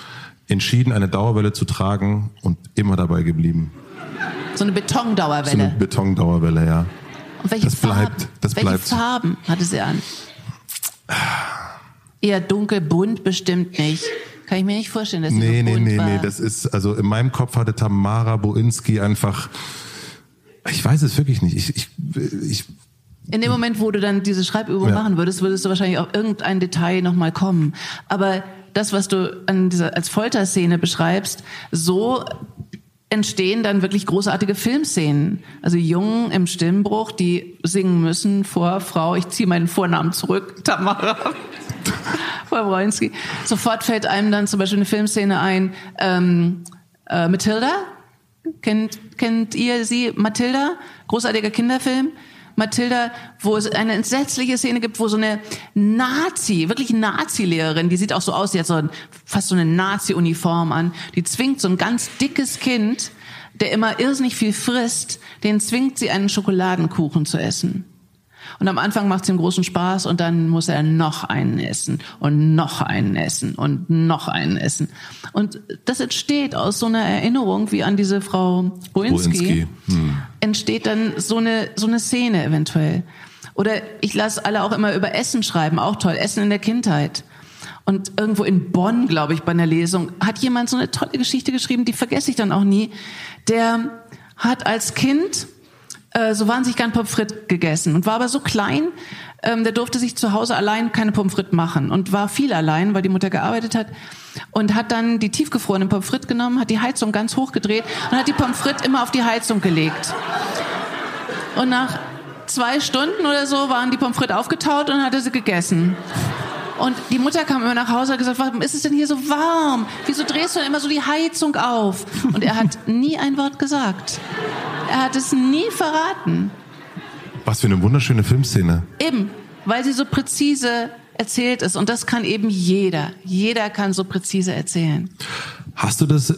entschieden, eine Dauerwelle zu tragen und immer dabei geblieben. So eine Betondauerwelle. So eine Betondauerwelle, ja. Und welche das Farben, bleibt, das welche bleibt. Farben hatte sie an? Eher dunkel, bunt bestimmt nicht. Kann ich mir nicht vorstellen, dass sie nee, so bunt nee, nee, war. Nee, das ist, also in meinem Kopf hatte Tamara Boinski einfach, ich weiß es wirklich nicht. Ich, ich, ich in dem Moment, wo du dann diese Schreibübung ja. machen würdest, würdest du wahrscheinlich auf irgendein Detail nochmal kommen. Aber das, was du an dieser, als Folterszene beschreibst, so entstehen dann wirklich großartige Filmszenen. Also Jungen im Stimmbruch, die singen müssen vor Frau, ich ziehe meinen Vornamen zurück, *laughs* Tamara. *laughs* Frau Wroinski. Sofort fällt einem dann zum Beispiel eine Filmszene ein, ähm, äh, Matilda. Kennt, kennt ihr sie? Matilda? Großartiger Kinderfilm Mathilda, wo es eine entsetzliche Szene gibt, wo so eine Nazi, wirklich Nazi-Lehrerin, die sieht auch so aus, die hat so ein, fast so eine Nazi-Uniform an, die zwingt so ein ganz dickes Kind, der immer irrsinnig viel frisst, den zwingt sie einen Schokoladenkuchen zu essen. Und am Anfang macht es ihm großen Spaß und dann muss er noch einen essen und noch einen essen und noch einen essen. Und das entsteht aus so einer Erinnerung wie an diese Frau. Boinski. Hm. Entsteht dann so eine, so eine Szene eventuell. Oder ich lasse alle auch immer über Essen schreiben, auch toll, Essen in der Kindheit. Und irgendwo in Bonn, glaube ich, bei einer Lesung, hat jemand so eine tolle Geschichte geschrieben, die vergesse ich dann auch nie. Der hat als Kind äh, so wahnsinnig gern Pommes frites gegessen und war aber so klein, ähm, der durfte sich zu Hause allein keine Pommes frites machen und war viel allein, weil die Mutter gearbeitet hat und hat dann die tiefgefrorenen Pommes frites genommen, hat die Heizung ganz hoch gedreht und hat die Pommes frites immer auf die Heizung gelegt. Und nach zwei Stunden oder so waren die Pommes frites aufgetaut und hat er sie gegessen. Und die Mutter kam immer nach Hause und hat gesagt, warum ist es denn hier so warm? Wieso drehst du denn immer so die Heizung auf? Und er hat *laughs* nie ein Wort gesagt. Er hat es nie verraten. Was für eine wunderschöne Filmszene. Eben, weil sie so präzise erzählt ist. Und das kann eben jeder. Jeder kann so präzise erzählen. Hast du das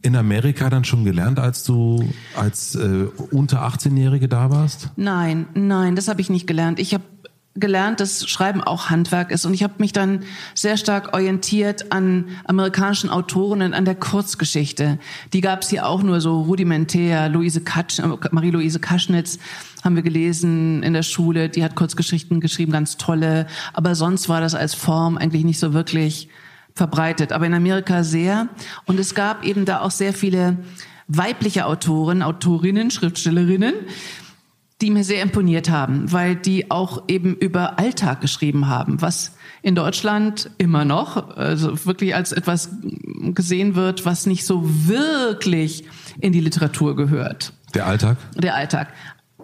in Amerika dann schon gelernt, als du als äh, unter 18-Jährige da warst? Nein, nein, das habe ich nicht gelernt. Ich habe gelernt, dass Schreiben auch Handwerk ist. Und ich habe mich dann sehr stark orientiert an amerikanischen Autoren und an der Kurzgeschichte. Die gab es hier auch nur so rudimentär. Luise Katsch, Marie-Louise Kaschnitz haben wir gelesen in der Schule. Die hat Kurzgeschichten geschrieben, ganz tolle. Aber sonst war das als Form eigentlich nicht so wirklich verbreitet. Aber in Amerika sehr. Und es gab eben da auch sehr viele weibliche Autoren, Autorinnen, Schriftstellerinnen, die mir sehr imponiert haben, weil die auch eben über Alltag geschrieben haben, was in Deutschland immer noch also wirklich als etwas gesehen wird, was nicht so wirklich in die Literatur gehört. Der Alltag? Der Alltag.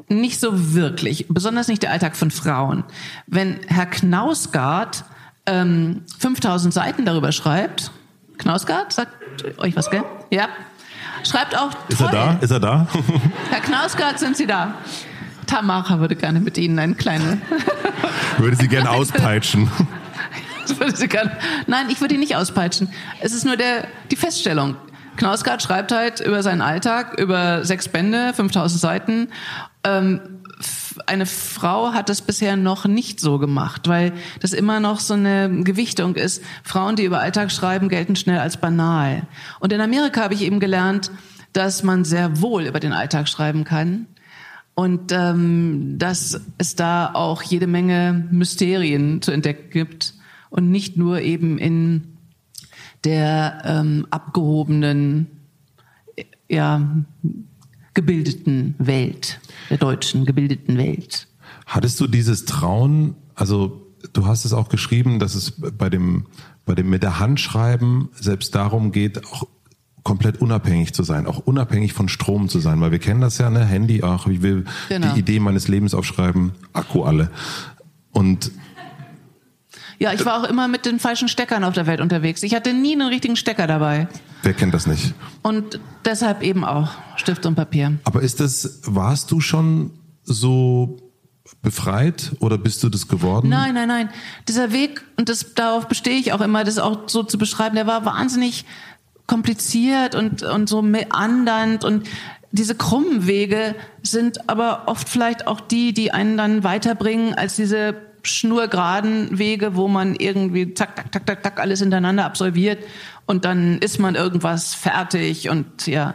Nicht so wirklich, besonders nicht der Alltag von Frauen. Wenn Herr Knausgard ähm, 5000 Seiten darüber schreibt, Knausgard, sagt euch was, gell? Ja. Schreibt auch. Ist er da? Ist er da? Herr Knausgard, sind Sie da? Tamara würde gerne mit Ihnen eine kleine. *laughs* würde sie gerne auspeitschen. *laughs* würde sie gerne. Nein, ich würde ihn nicht auspeitschen. Es ist nur der, die Feststellung. Knausgard schreibt halt über seinen Alltag, über sechs Bände, 5000 Seiten. Ähm, eine Frau hat das bisher noch nicht so gemacht, weil das immer noch so eine Gewichtung ist. Frauen, die über Alltag schreiben, gelten schnell als banal. Und in Amerika habe ich eben gelernt, dass man sehr wohl über den Alltag schreiben kann und ähm, dass es da auch jede Menge Mysterien zu entdecken gibt und nicht nur eben in der ähm, abgehobenen, ja, gebildeten Welt, der deutschen gebildeten Welt. Hattest du dieses Trauen, also du hast es auch geschrieben, dass es bei dem, bei dem mit der Hand schreiben selbst darum geht, auch komplett unabhängig zu sein, auch unabhängig von Strom zu sein, weil wir kennen das ja, ne, Handy, ach, ich will genau. die Idee meines Lebens aufschreiben, Akku alle. Und ja, ich war auch immer mit den falschen Steckern auf der Welt unterwegs. Ich hatte nie einen richtigen Stecker dabei. Wer kennt das nicht? Und deshalb eben auch Stift und Papier. Aber ist das, warst du schon so befreit oder bist du das geworden? Nein, nein, nein. Dieser Weg, und das, darauf bestehe ich auch immer, das auch so zu beschreiben, der war wahnsinnig kompliziert und, und so meandernd und diese krummen Wege sind aber oft vielleicht auch die, die einen dann weiterbringen als diese schnurgeraden Wege, wo man irgendwie zack, tack, tack, tack, tack alles hintereinander absolviert und dann ist man irgendwas fertig und ja.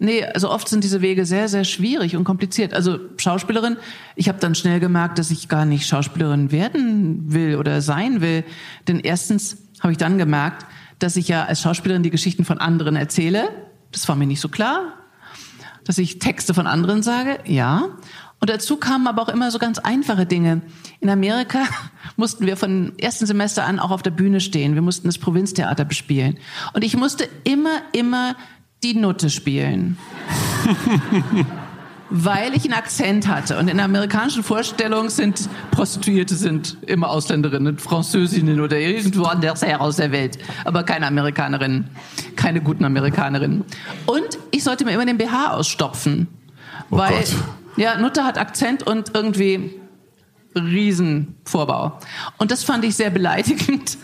Nee, also oft sind diese Wege sehr, sehr schwierig und kompliziert. Also Schauspielerin, ich habe dann schnell gemerkt, dass ich gar nicht Schauspielerin werden will oder sein will. Denn erstens habe ich dann gemerkt, dass ich ja als Schauspielerin die Geschichten von anderen erzähle. Das war mir nicht so klar. Dass ich Texte von anderen sage, ja. Und dazu kamen aber auch immer so ganz einfache Dinge. In Amerika *laughs* mussten wir von ersten Semester an auch auf der Bühne stehen. Wir mussten das Provinztheater bespielen. Und ich musste immer, immer die Nutte spielen. *laughs* weil ich einen Akzent hatte. Und in der amerikanischen Vorstellung sind Prostituierte sind immer Ausländerinnen, Französinnen oder irgendwo anders her aus der Welt. Aber keine Amerikanerinnen. Keine guten Amerikanerinnen. Und ich sollte mir immer den BH ausstopfen. Oh weil, Gott. ja, Nutte hat Akzent und irgendwie Riesenvorbau. Und das fand ich sehr beleidigend.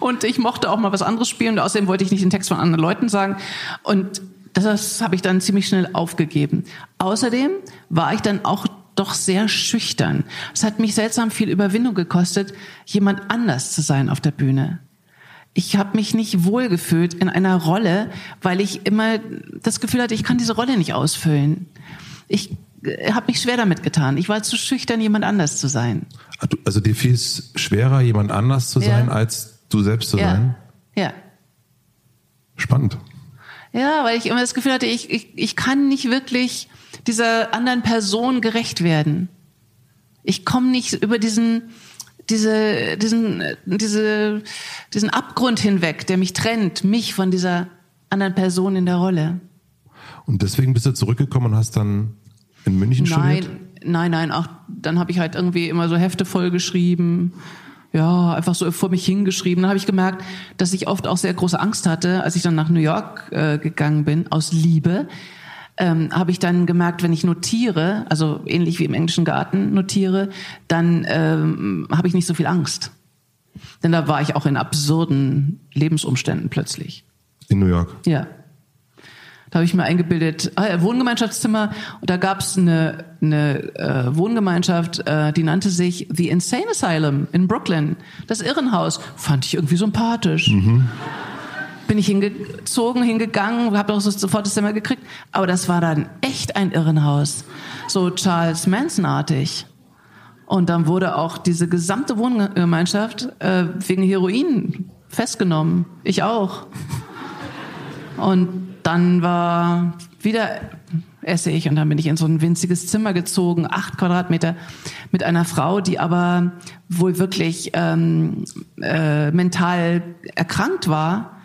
Und ich mochte auch mal was anderes spielen. Und außerdem wollte ich nicht den Text von anderen Leuten sagen. Und das habe ich dann ziemlich schnell aufgegeben. Außerdem war ich dann auch doch sehr schüchtern. Es hat mich seltsam viel Überwindung gekostet, jemand anders zu sein auf der Bühne. Ich habe mich nicht wohlgefühlt in einer Rolle, weil ich immer das Gefühl hatte, ich kann diese Rolle nicht ausfüllen. Ich äh, habe mich schwer damit getan. Ich war zu schüchtern, jemand anders zu sein. Also dir fiel es schwerer, jemand anders zu sein, ja. als du selbst zu ja. sein? Ja. Spannend. Ja, weil ich immer das Gefühl hatte, ich, ich, ich kann nicht wirklich dieser anderen Person gerecht werden. Ich komme nicht über diesen, diese, diesen, diese, diesen Abgrund hinweg, der mich trennt, mich von dieser anderen Person in der Rolle. Und deswegen bist du zurückgekommen und hast dann in München nein, studiert? Nein, nein, auch dann habe ich halt irgendwie immer so Hefte vollgeschrieben. Ja, einfach so vor mich hingeschrieben. Dann habe ich gemerkt, dass ich oft auch sehr große Angst hatte, als ich dann nach New York äh, gegangen bin, aus Liebe. Ähm, habe ich dann gemerkt, wenn ich notiere, also ähnlich wie im englischen Garten notiere, dann ähm, habe ich nicht so viel Angst. Denn da war ich auch in absurden Lebensumständen plötzlich. In New York? Ja. Da habe ich mir eingebildet, ah, Wohngemeinschaftszimmer, und da gab es eine, eine äh, Wohngemeinschaft, äh, die nannte sich The Insane Asylum in Brooklyn. Das Irrenhaus. Fand ich irgendwie sympathisch. Mhm. Bin ich hingezogen, hingegangen, habe auch sofort das Zimmer gekriegt. Aber das war dann echt ein Irrenhaus. So Charles Manson-artig. Und dann wurde auch diese gesamte Wohngemeinschaft äh, wegen Heroin festgenommen. Ich auch. Und dann war wieder Essig und dann bin ich in so ein winziges Zimmer gezogen, acht Quadratmeter, mit einer Frau, die aber wohl wirklich ähm, äh, mental erkrankt war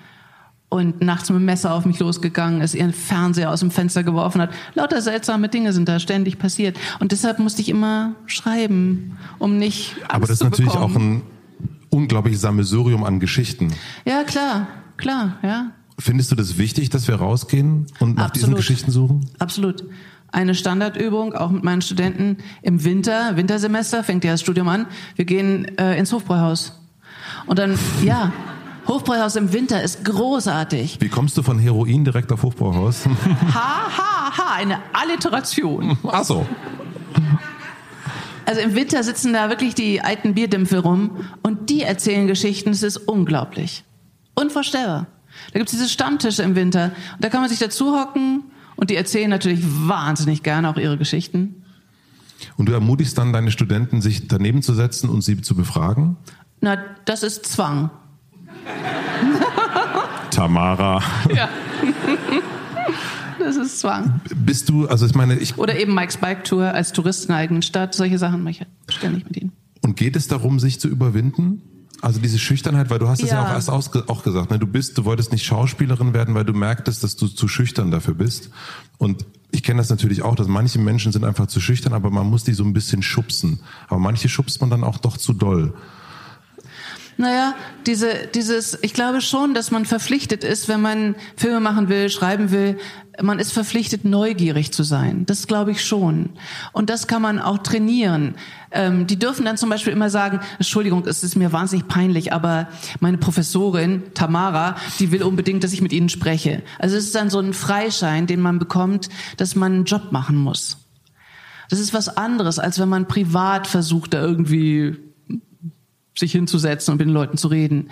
und nachts mit dem Messer auf mich losgegangen ist, ihren Fernseher aus dem Fenster geworfen hat. Lauter seltsame Dinge sind da ständig passiert. Und deshalb musste ich immer schreiben, um nicht Angst Aber das ist natürlich auch ein unglaubliches Sammelsurium an Geschichten. Ja, klar, klar, ja. Findest du das wichtig, dass wir rausgehen und nach Absolut. diesen Geschichten suchen? Absolut. Eine Standardübung, auch mit meinen Studenten im Winter, Wintersemester, fängt ja das Studium an. Wir gehen äh, ins Hofbräuhaus. Und dann, *laughs* ja, Hofbräuhaus im Winter ist großartig. Wie kommst du von Heroin direkt auf Hofbräuhaus? Ha, ha, ha, eine Alliteration. Ach so. Also im Winter sitzen da wirklich die alten Bierdämpfe rum und die erzählen Geschichten, es ist unglaublich. Unvorstellbar. Da gibt es diese Stammtische im Winter. Und da kann man sich dazu hocken und die erzählen natürlich wahnsinnig gerne auch ihre Geschichten. Und du ermutigst dann deine Studenten, sich daneben zu setzen und sie zu befragen? Na, das ist Zwang. *laughs* Tamara. *laughs* Ja. das ist Zwang. Bist du, also ich meine, ich. Oder eben Mike's Bike Tour als Tourist in der eigenen Stadt, solche Sachen mache ich ständig mit ihnen. Und geht es darum, sich zu überwinden? Also diese Schüchternheit, weil du hast es ja. ja, auch erst auch gesagt, ne? du bist, du wolltest nicht Schauspielerin werden, weil du merktest, dass du zu schüchtern dafür bist. Und ich kenne das natürlich auch, dass manche Menschen sind einfach zu schüchtern, aber man muss die so ein bisschen schubsen. Aber manche schubst man dann auch doch zu doll. Naja, diese, dieses, ich glaube schon, dass man verpflichtet ist, wenn man Filme machen will, schreiben will, man ist verpflichtet, neugierig zu sein. Das glaube ich schon. Und das kann man auch trainieren. Ähm, die dürfen dann zum Beispiel immer sagen, Entschuldigung, es ist mir wahnsinnig peinlich, aber meine Professorin, Tamara, die will unbedingt, dass ich mit ihnen spreche. Also es ist dann so ein Freischein, den man bekommt, dass man einen Job machen muss. Das ist was anderes, als wenn man privat versucht, da irgendwie sich hinzusetzen und mit den Leuten zu reden.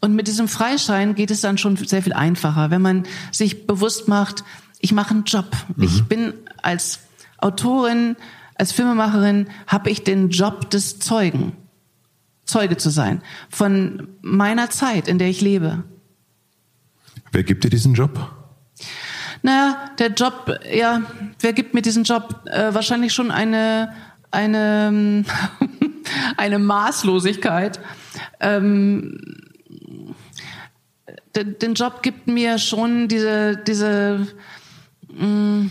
Und mit diesem Freischein geht es dann schon sehr viel einfacher, wenn man sich bewusst macht, ich mache einen Job. Mhm. Ich bin als Autorin, als Filmemacherin, habe ich den Job des Zeugen, Zeuge zu sein von meiner Zeit, in der ich lebe. Wer gibt dir diesen Job? Naja, der Job, ja, wer gibt mir diesen Job? Äh, wahrscheinlich schon eine, eine, eine Maßlosigkeit. Ähm, den Job gibt mir schon diese, diese, mh, mm,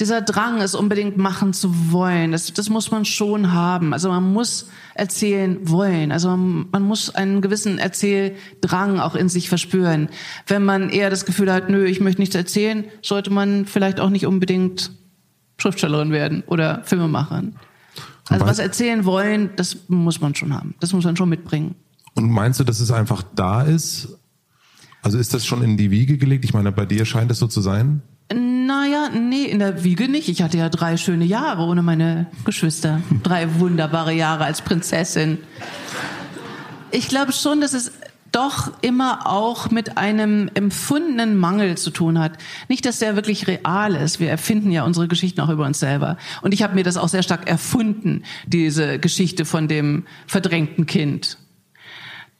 dieser Drang, es unbedingt machen zu wollen. Das, das muss man schon haben. Also man muss erzählen wollen. Also man, man muss einen gewissen Erzähldrang auch in sich verspüren. Wenn man eher das Gefühl hat, nö, ich möchte nichts erzählen, sollte man vielleicht auch nicht unbedingt Schriftstellerin werden oder Filmemacherin. Also was erzählen wollen, das muss man schon haben. Das muss man schon mitbringen. Und meinst du, dass es einfach da ist? Also ist das schon in die Wiege gelegt? Ich meine, bei dir scheint es so zu sein? Naja, nee, in der Wiege nicht. Ich hatte ja drei schöne Jahre ohne meine Geschwister. Drei wunderbare Jahre als Prinzessin. Ich glaube schon, dass es doch immer auch mit einem empfundenen Mangel zu tun hat. Nicht, dass der wirklich real ist. Wir erfinden ja unsere Geschichten auch über uns selber. Und ich habe mir das auch sehr stark erfunden, diese Geschichte von dem verdrängten Kind.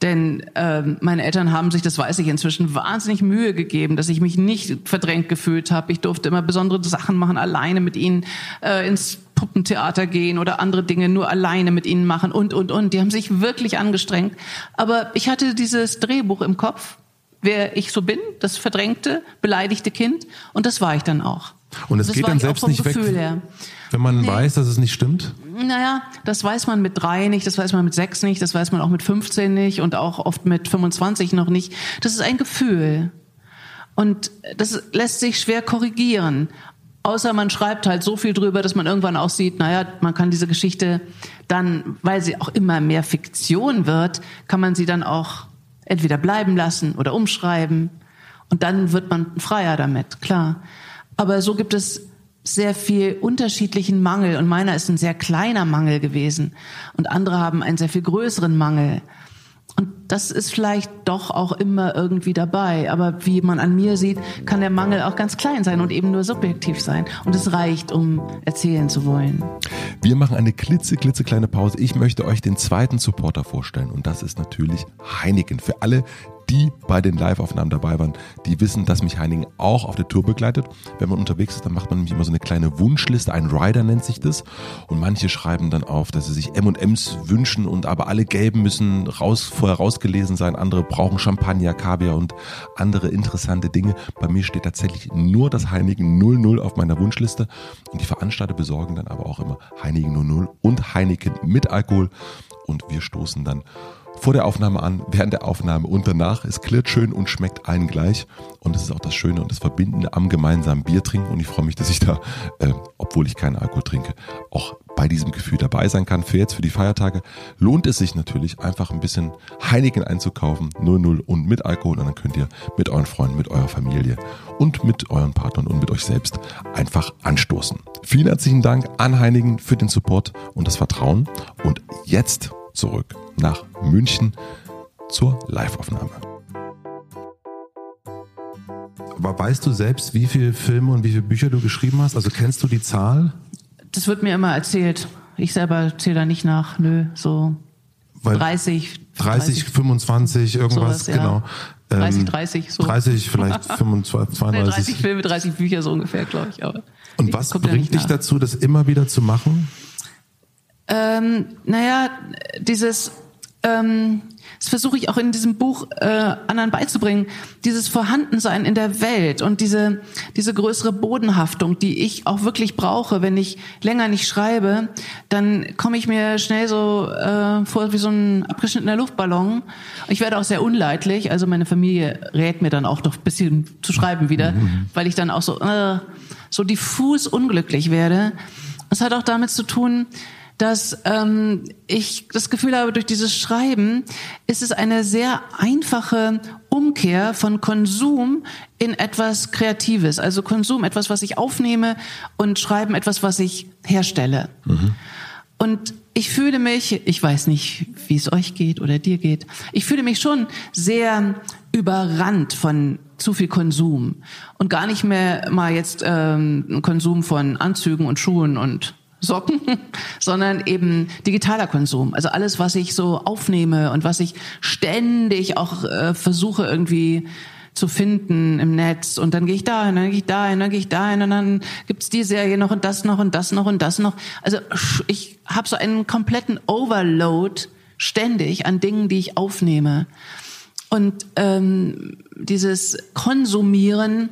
Denn ähm, meine Eltern haben sich, das weiß ich inzwischen, wahnsinnig Mühe gegeben, dass ich mich nicht verdrängt gefühlt habe. Ich durfte immer besondere Sachen machen, alleine mit ihnen äh, ins Puppentheater gehen oder andere Dinge nur alleine mit ihnen machen und, und, und. Die haben sich wirklich angestrengt. Aber ich hatte dieses Drehbuch im Kopf, wer ich so bin, das verdrängte, beleidigte Kind. Und das war ich dann auch. Und es geht dann selbst nicht Gefühl weg, her. wenn man nee. weiß, dass es nicht stimmt? Naja, das weiß man mit drei nicht, das weiß man mit sechs nicht, das weiß man auch mit 15 nicht und auch oft mit 25 noch nicht. Das ist ein Gefühl. Und das lässt sich schwer korrigieren. Außer man schreibt halt so viel drüber, dass man irgendwann auch sieht, naja, man kann diese Geschichte dann, weil sie auch immer mehr Fiktion wird, kann man sie dann auch entweder bleiben lassen oder umschreiben. Und dann wird man freier damit, klar. Aber so gibt es sehr viel unterschiedlichen Mangel und meiner ist ein sehr kleiner Mangel gewesen und andere haben einen sehr viel größeren Mangel. Und das ist vielleicht doch auch immer irgendwie dabei. Aber wie man an mir sieht, kann der Mangel auch ganz klein sein und eben nur subjektiv sein. Und es reicht, um erzählen zu wollen. Wir machen eine klitze, klitzekleine Pause. Ich möchte euch den zweiten Supporter vorstellen. Und das ist natürlich Heineken. Für alle, die bei den Live-Aufnahmen dabei waren, die wissen, dass mich Heiningen auch auf der Tour begleitet. Wenn man unterwegs ist, dann macht man nämlich immer so eine kleine Wunschliste, ein Rider nennt sich das. Und manche schreiben dann auf, dass sie sich M&M's wünschen und aber alle gelben müssen raus, vorher rausgelesen sein. Andere brauchen Champagner, Kaviar und andere interessante Dinge. Bei mir steht tatsächlich nur das Heineken 00 auf meiner Wunschliste. Und die Veranstalter besorgen dann aber auch immer Heineken 00 und Heineken mit Alkohol. Und wir stoßen dann vor der Aufnahme an, während der Aufnahme und danach. Es klirrt schön und schmeckt allen gleich. Und das ist auch das Schöne und das Verbindende am gemeinsamen Bier trinken. Und ich freue mich, dass ich da, äh, obwohl ich keinen Alkohol trinke, auch bei diesem Gefühl dabei sein kann. Für jetzt, für die Feiertage, lohnt es sich natürlich, einfach ein bisschen Heineken einzukaufen. 00 und mit Alkohol. Und dann könnt ihr mit euren Freunden, mit eurer Familie und mit euren Partnern und mit euch selbst einfach anstoßen. Vielen herzlichen Dank an Heineken für den Support und das Vertrauen. Und jetzt zurück nach München zur Liveaufnahme. Aber weißt du selbst, wie viele Filme und wie viele Bücher du geschrieben hast? Also kennst du die Zahl? Das wird mir immer erzählt. Ich selber zähle da nicht nach. Nö, so Weil 30, 30. 30, 25, irgendwas, sowas, ja. genau. 30, 30, ähm, so. 30, *laughs* vielleicht 25, 32. 30 Filme, 30 Bücher so ungefähr, glaube ich. Aber und was bringt dich dazu, das immer wieder zu machen? Ähm, naja, dieses, ähm, das versuche ich auch in diesem Buch äh, anderen beizubringen, dieses Vorhandensein in der Welt und diese, diese größere Bodenhaftung, die ich auch wirklich brauche, wenn ich länger nicht schreibe, dann komme ich mir schnell so äh, vor wie so ein abgeschnittener Luftballon. Ich werde auch sehr unleidlich, also meine Familie rät mir dann auch doch ein bisschen zu schreiben wieder, mhm. weil ich dann auch so, äh, so diffus unglücklich werde. Das hat auch damit zu tun, dass ähm, ich das Gefühl habe, durch dieses Schreiben ist es eine sehr einfache Umkehr von Konsum in etwas Kreatives. Also Konsum etwas, was ich aufnehme und Schreiben etwas, was ich herstelle. Mhm. Und ich fühle mich, ich weiß nicht, wie es euch geht oder dir geht, ich fühle mich schon sehr überrannt von zu viel Konsum und gar nicht mehr mal jetzt ähm, Konsum von Anzügen und Schuhen und Socken, *laughs* sondern eben digitaler Konsum. Also alles, was ich so aufnehme und was ich ständig auch äh, versuche irgendwie zu finden im Netz und dann gehe ich dahin, dann gehe ich dahin, dann gehe ich dahin und dann gibt's die Serie noch und das noch und das noch und das noch. Also ich habe so einen kompletten Overload ständig an Dingen, die ich aufnehme. Und ähm, dieses Konsumieren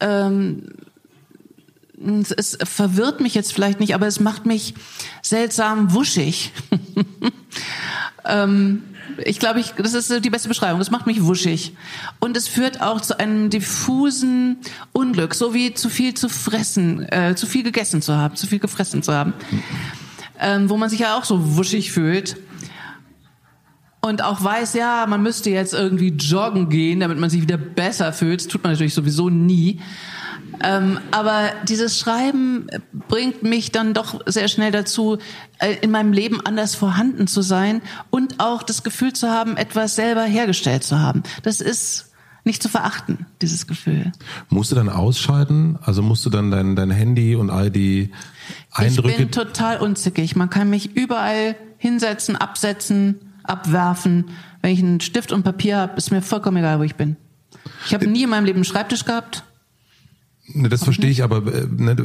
ähm, es verwirrt mich jetzt vielleicht nicht, aber es macht mich seltsam wuschig. *laughs* ähm, ich glaube, ich, das ist die beste Beschreibung. Es macht mich wuschig. Und es führt auch zu einem diffusen Unglück, so wie zu viel zu fressen, äh, zu viel gegessen zu haben, zu viel gefressen zu haben. Ähm, wo man sich ja auch so wuschig fühlt. Und auch weiß, ja, man müsste jetzt irgendwie joggen gehen, damit man sich wieder besser fühlt. Das tut man natürlich sowieso nie. Ähm, aber dieses Schreiben bringt mich dann doch sehr schnell dazu, äh, in meinem Leben anders vorhanden zu sein und auch das Gefühl zu haben, etwas selber hergestellt zu haben. Das ist nicht zu verachten, dieses Gefühl. Musst du dann ausschalten? Also musst du dann dein, dein Handy und all die Eindrücke... Ich bin total unzickig. Man kann mich überall hinsetzen, absetzen, abwerfen. Wenn ich einen Stift und Papier habe, ist mir vollkommen egal, wo ich bin. Ich habe nie in meinem Leben einen Schreibtisch gehabt. Ne, das verstehe ich, aber äh, ne,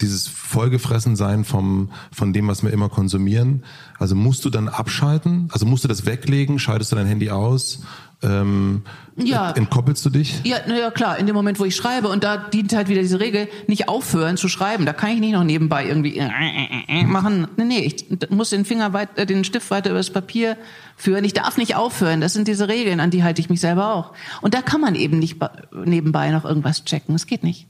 dieses vollgefressen sein vom von dem, was wir immer konsumieren. Also musst du dann abschalten? Also musst du das weglegen? Schaltest du dein Handy aus? Ähm, ja. Entkoppelst du dich? Ja, na ja, klar, in dem Moment, wo ich schreibe, und da dient halt wieder diese Regel, nicht aufhören zu schreiben. Da kann ich nicht noch nebenbei irgendwie äh, äh, äh, machen. Nee, nee, ich muss den Finger weit, äh, den Stift weiter übers Papier führen. Ich darf nicht aufhören. Das sind diese Regeln, an die halte ich mich selber auch. Und da kann man eben nicht nebenbei noch irgendwas checken. Das geht nicht.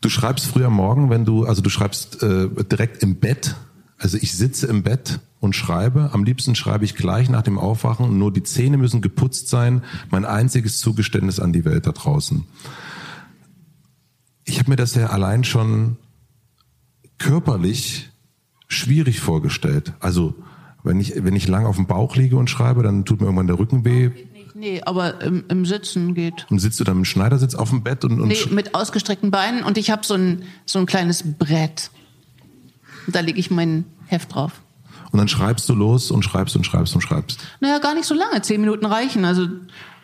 Du schreibst früher morgen, wenn du, also du schreibst äh, direkt im Bett. Also ich sitze im Bett und schreibe. Am liebsten schreibe ich gleich nach dem Aufwachen. Nur die Zähne müssen geputzt sein. Mein einziges Zugeständnis an die Welt da draußen. Ich habe mir das ja allein schon körperlich schwierig vorgestellt. Also wenn ich, wenn ich lang auf dem Bauch liege und schreibe, dann tut mir irgendwann der Rücken weh. Nee, aber im, im Sitzen geht. Und sitzt du dann mit Schneidersitz auf dem Bett und, und Nee, mit ausgestreckten Beinen und ich habe so ein, so ein kleines Brett. Und da lege ich mein Heft drauf. Und dann schreibst du los und schreibst und schreibst und schreibst. Naja, gar nicht so lange. Zehn Minuten reichen. Also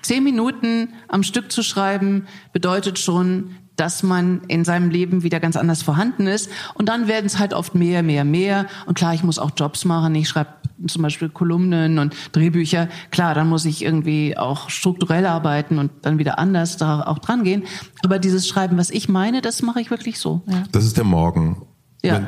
zehn Minuten am Stück zu schreiben bedeutet schon, dass man in seinem Leben wieder ganz anders vorhanden ist. Und dann werden es halt oft mehr, mehr, mehr. Und klar, ich muss auch Jobs machen. Ich schreibe zum Beispiel Kolumnen und Drehbücher. Klar, dann muss ich irgendwie auch strukturell arbeiten und dann wieder anders da auch dran gehen. Aber dieses Schreiben, was ich meine, das mache ich wirklich so. Ja. Das ist der Morgen. Ja. Wenn,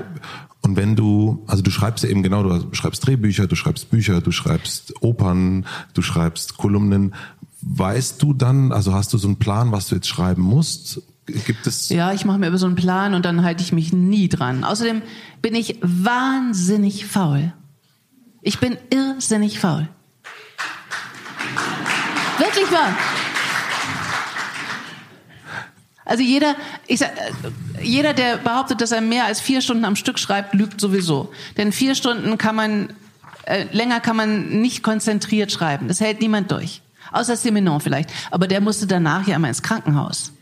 und wenn du, also du schreibst ja eben genau, du schreibst Drehbücher, du schreibst Bücher, du schreibst Opern, du schreibst Kolumnen. Weißt du dann, also hast du so einen Plan, was du jetzt schreiben musst? Gibt es? Ja, ich mache mir über so einen Plan und dann halte ich mich nie dran. Außerdem bin ich wahnsinnig faul. Ich bin irrsinnig faul. Wirklich wahr. Also jeder, ich sag, jeder, der behauptet, dass er mehr als vier Stunden am Stück schreibt, lügt sowieso. Denn vier Stunden kann man, äh, länger kann man nicht konzentriert schreiben. Das hält niemand durch. Außer Simenon vielleicht. Aber der musste danach ja immer ins Krankenhaus.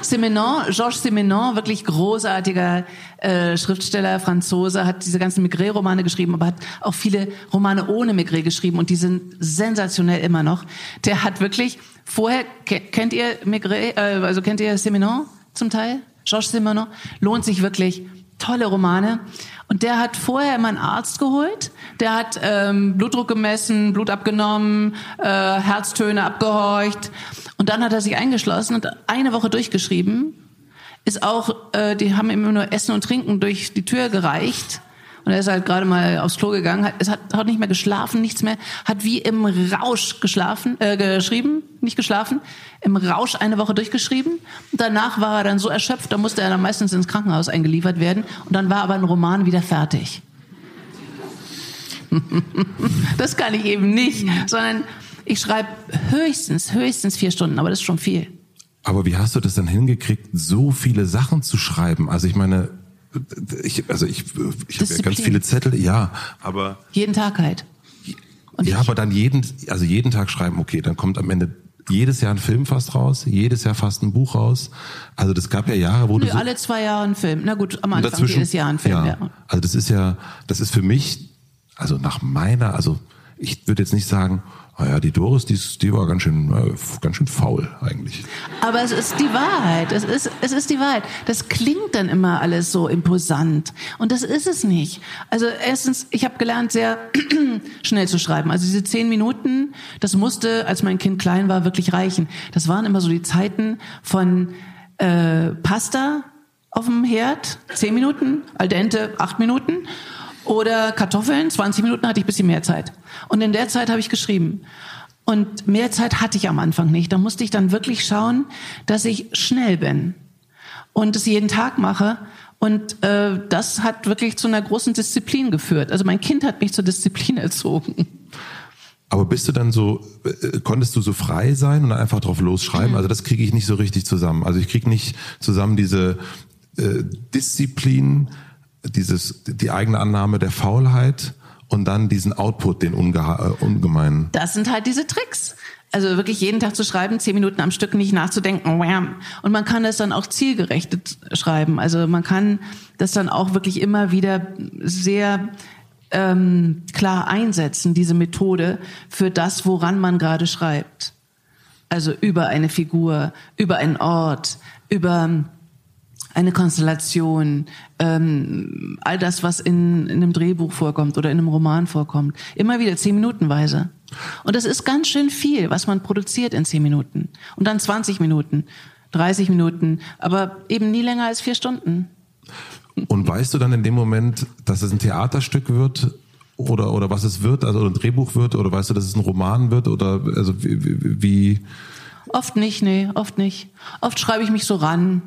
Simenon, Georges Simenon, wirklich großartiger äh, Schriftsteller, Franzose, hat diese ganzen Maigret-Romane geschrieben, aber hat auch viele Romane ohne Maigret geschrieben und die sind sensationell immer noch. Der hat wirklich vorher, kennt ihr Maigret, äh, also kennt ihr Simenon zum Teil? Georges Simenon? Lohnt sich wirklich. Tolle Romane. Und der hat vorher immer einen Arzt geholt. Der hat ähm, Blutdruck gemessen, Blut abgenommen, äh, Herztöne abgehorcht. Und dann hat er sich eingeschlossen und eine Woche durchgeschrieben. Ist auch, äh, die haben ihm nur Essen und Trinken durch die Tür gereicht. Und er ist halt gerade mal aufs Klo gegangen, hat, hat, hat nicht mehr geschlafen, nichts mehr, hat wie im Rausch geschlafen, äh, geschrieben, nicht geschlafen, im Rausch eine Woche durchgeschrieben. Und danach war er dann so erschöpft, da musste er dann meistens ins Krankenhaus eingeliefert werden. Und dann war aber ein Roman wieder fertig. *laughs* das kann ich eben nicht, sondern ich schreibe höchstens, höchstens vier Stunden, aber das ist schon viel. Aber wie hast du das dann hingekriegt, so viele Sachen zu schreiben? Also ich meine, ich, also ich, ich habe ja ganz viele Zettel, ja, aber jeden Tag halt. Und ja, aber dann jeden, also jeden Tag schreiben, okay, dann kommt am Ende jedes Jahr ein Film fast raus, jedes Jahr fast ein Buch raus. Also das gab ja Jahre, wo Nö, du so, alle zwei Jahre ein Film. Na gut, am Anfang jedes Jahr ein Film. Ja, ja. Also das ist ja, das ist für mich, also nach meiner, also ich würde jetzt nicht sagen, naja, die Doris, die, die war ganz schön, äh, ganz schön faul eigentlich. Aber es ist die Wahrheit. Es ist, es ist die Wahrheit. Das klingt dann immer alles so imposant. Und das ist es nicht. Also erstens, ich habe gelernt, sehr *clears throat* schnell zu schreiben. Also diese zehn Minuten, das musste, als mein Kind klein war, wirklich reichen. Das waren immer so die Zeiten von äh, Pasta auf dem Herd, zehn Minuten, al dente, acht Minuten oder Kartoffeln, 20 Minuten hatte ich ein bisschen mehr Zeit. Und in der Zeit habe ich geschrieben. Und mehr Zeit hatte ich am Anfang nicht. Da musste ich dann wirklich schauen, dass ich schnell bin und es jeden Tag mache. Und äh, das hat wirklich zu einer großen Disziplin geführt. Also mein Kind hat mich zur Disziplin *laughs* erzogen. Aber bist du dann so, äh, konntest du so frei sein und einfach drauf losschreiben? Mhm. Also das kriege ich nicht so richtig zusammen. Also ich kriege nicht zusammen diese äh, Disziplin, dieses, die eigene Annahme der Faulheit und dann diesen Output, den äh, ungemeinen. Das sind halt diese Tricks. Also wirklich jeden Tag zu schreiben, zehn Minuten am Stück nicht nachzudenken. Und man kann das dann auch zielgerichtet schreiben. Also man kann das dann auch wirklich immer wieder sehr ähm, klar einsetzen, diese Methode, für das, woran man gerade schreibt. Also über eine Figur, über einen Ort, über eine Konstellation, ähm, all das, was in, in einem Drehbuch vorkommt oder in einem Roman vorkommt. Immer wieder zehn Minutenweise. Und das ist ganz schön viel, was man produziert in zehn Minuten. Und dann 20 Minuten, 30 Minuten, aber eben nie länger als vier Stunden. Und weißt du dann in dem Moment, dass es ein Theaterstück wird oder, oder was es wird, also ein Drehbuch wird, oder weißt du, dass es ein Roman wird oder also wie, wie Oft nicht, nee, oft nicht. Oft schreibe ich mich so ran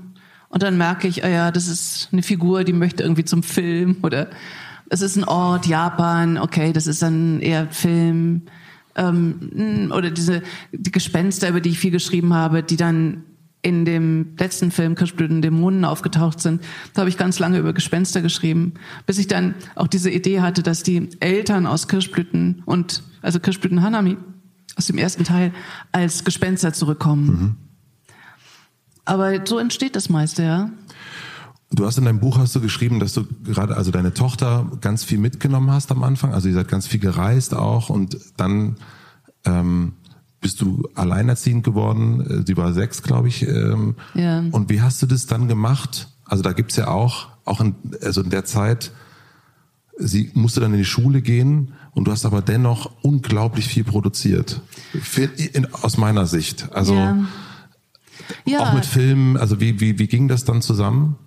und dann merke ich, oh ja, das ist eine Figur, die möchte irgendwie zum Film oder es ist ein Ort, Japan, okay, das ist dann eher Film. Ähm, oder diese die Gespenster, über die ich viel geschrieben habe, die dann in dem letzten Film Kirschblüten Dämonen aufgetaucht sind, da habe ich ganz lange über Gespenster geschrieben, bis ich dann auch diese Idee hatte, dass die Eltern aus Kirschblüten und also Kirschblüten Hanami aus dem ersten Teil als Gespenster zurückkommen. Mhm. Aber so entsteht das meiste, ja. Du hast in deinem Buch hast du geschrieben, dass du gerade also deine Tochter ganz viel mitgenommen hast am Anfang. Also ihr seid ganz viel gereist auch und dann ähm, bist du alleinerziehend geworden. Sie war sechs, glaube ich. Ähm, ja. Und wie hast du das dann gemacht? Also da gibt's ja auch, auch in, also in der Zeit, sie musste dann in die Schule gehen und du hast aber dennoch unglaublich viel produziert. In, aus meiner Sicht. Also ja. Ja. auch mit Filmen, also wie, wie, wie ging das dann zusammen?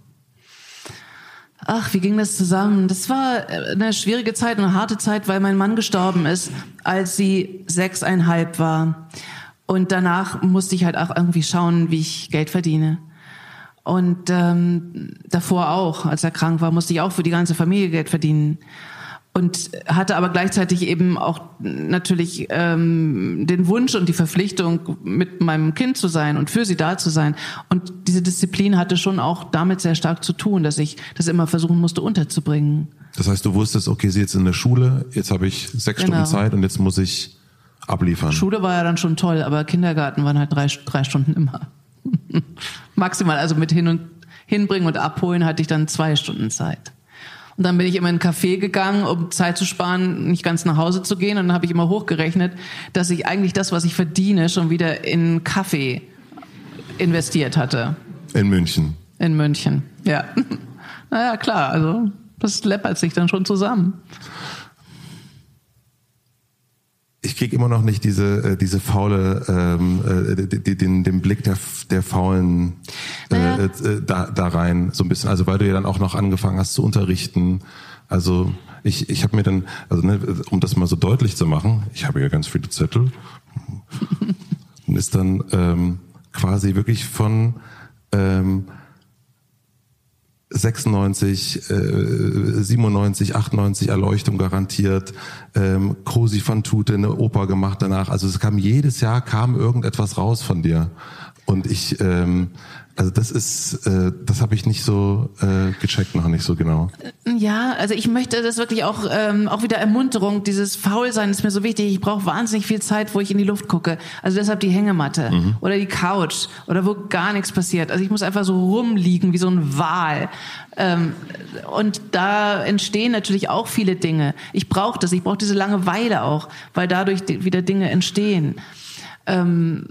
Ach, wie ging das zusammen? Das war eine schwierige Zeit, eine harte Zeit, weil mein Mann gestorben ist, als sie sechseinhalb war. Und danach musste ich halt auch irgendwie schauen, wie ich Geld verdiene. Und ähm, davor auch, als er krank war, musste ich auch für die ganze Familie Geld verdienen und hatte aber gleichzeitig eben auch natürlich ähm, den Wunsch und die Verpflichtung, mit meinem Kind zu sein und für sie da zu sein. Und diese Disziplin hatte schon auch damit sehr stark zu tun, dass ich das immer versuchen musste unterzubringen. Das heißt, du wusstest, okay, sie ist jetzt in der Schule, jetzt habe ich sechs genau. Stunden Zeit und jetzt muss ich abliefern. Schule war ja dann schon toll, aber Kindergarten waren halt drei, drei Stunden immer. *laughs* Maximal, also mit hin und hinbringen und abholen hatte ich dann zwei Stunden Zeit. Und dann bin ich immer in ein Café gegangen, um Zeit zu sparen, nicht ganz nach Hause zu gehen. Und dann habe ich immer hochgerechnet, dass ich eigentlich das, was ich verdiene, schon wieder in Kaffee investiert hatte. In München. In München, ja. *laughs* naja, klar, also das läppert sich dann schon zusammen ich krieg immer noch nicht diese äh, diese faule ähm, äh, den den Blick der der faulen äh, naja. äh, da da rein so ein bisschen. Also weil du ja dann auch noch angefangen hast zu unterrichten. Also ich ich habe mir dann also ne, um das mal so deutlich zu machen ich habe ja ganz viele Zettel. *laughs* Und ist dann ähm, quasi wirklich von ähm, 96, äh, 97, 98 Erleuchtung garantiert, ähm, Cosi van Tute eine Oper gemacht danach. Also es kam jedes Jahr kam irgendetwas raus von dir. Und ich ähm, also das ist, äh, das habe ich nicht so äh, gecheckt, noch nicht so genau. Ja, also ich möchte das wirklich auch, ähm, auch wieder Ermunterung, dieses Faulsein ist mir so wichtig. Ich brauche wahnsinnig viel Zeit, wo ich in die Luft gucke. Also deshalb die Hängematte mhm. oder die Couch oder wo gar nichts passiert. Also ich muss einfach so rumliegen wie so ein Wal. Ähm, und da entstehen natürlich auch viele Dinge. Ich brauche das, ich brauche diese Langeweile auch, weil dadurch wieder Dinge entstehen. Ähm,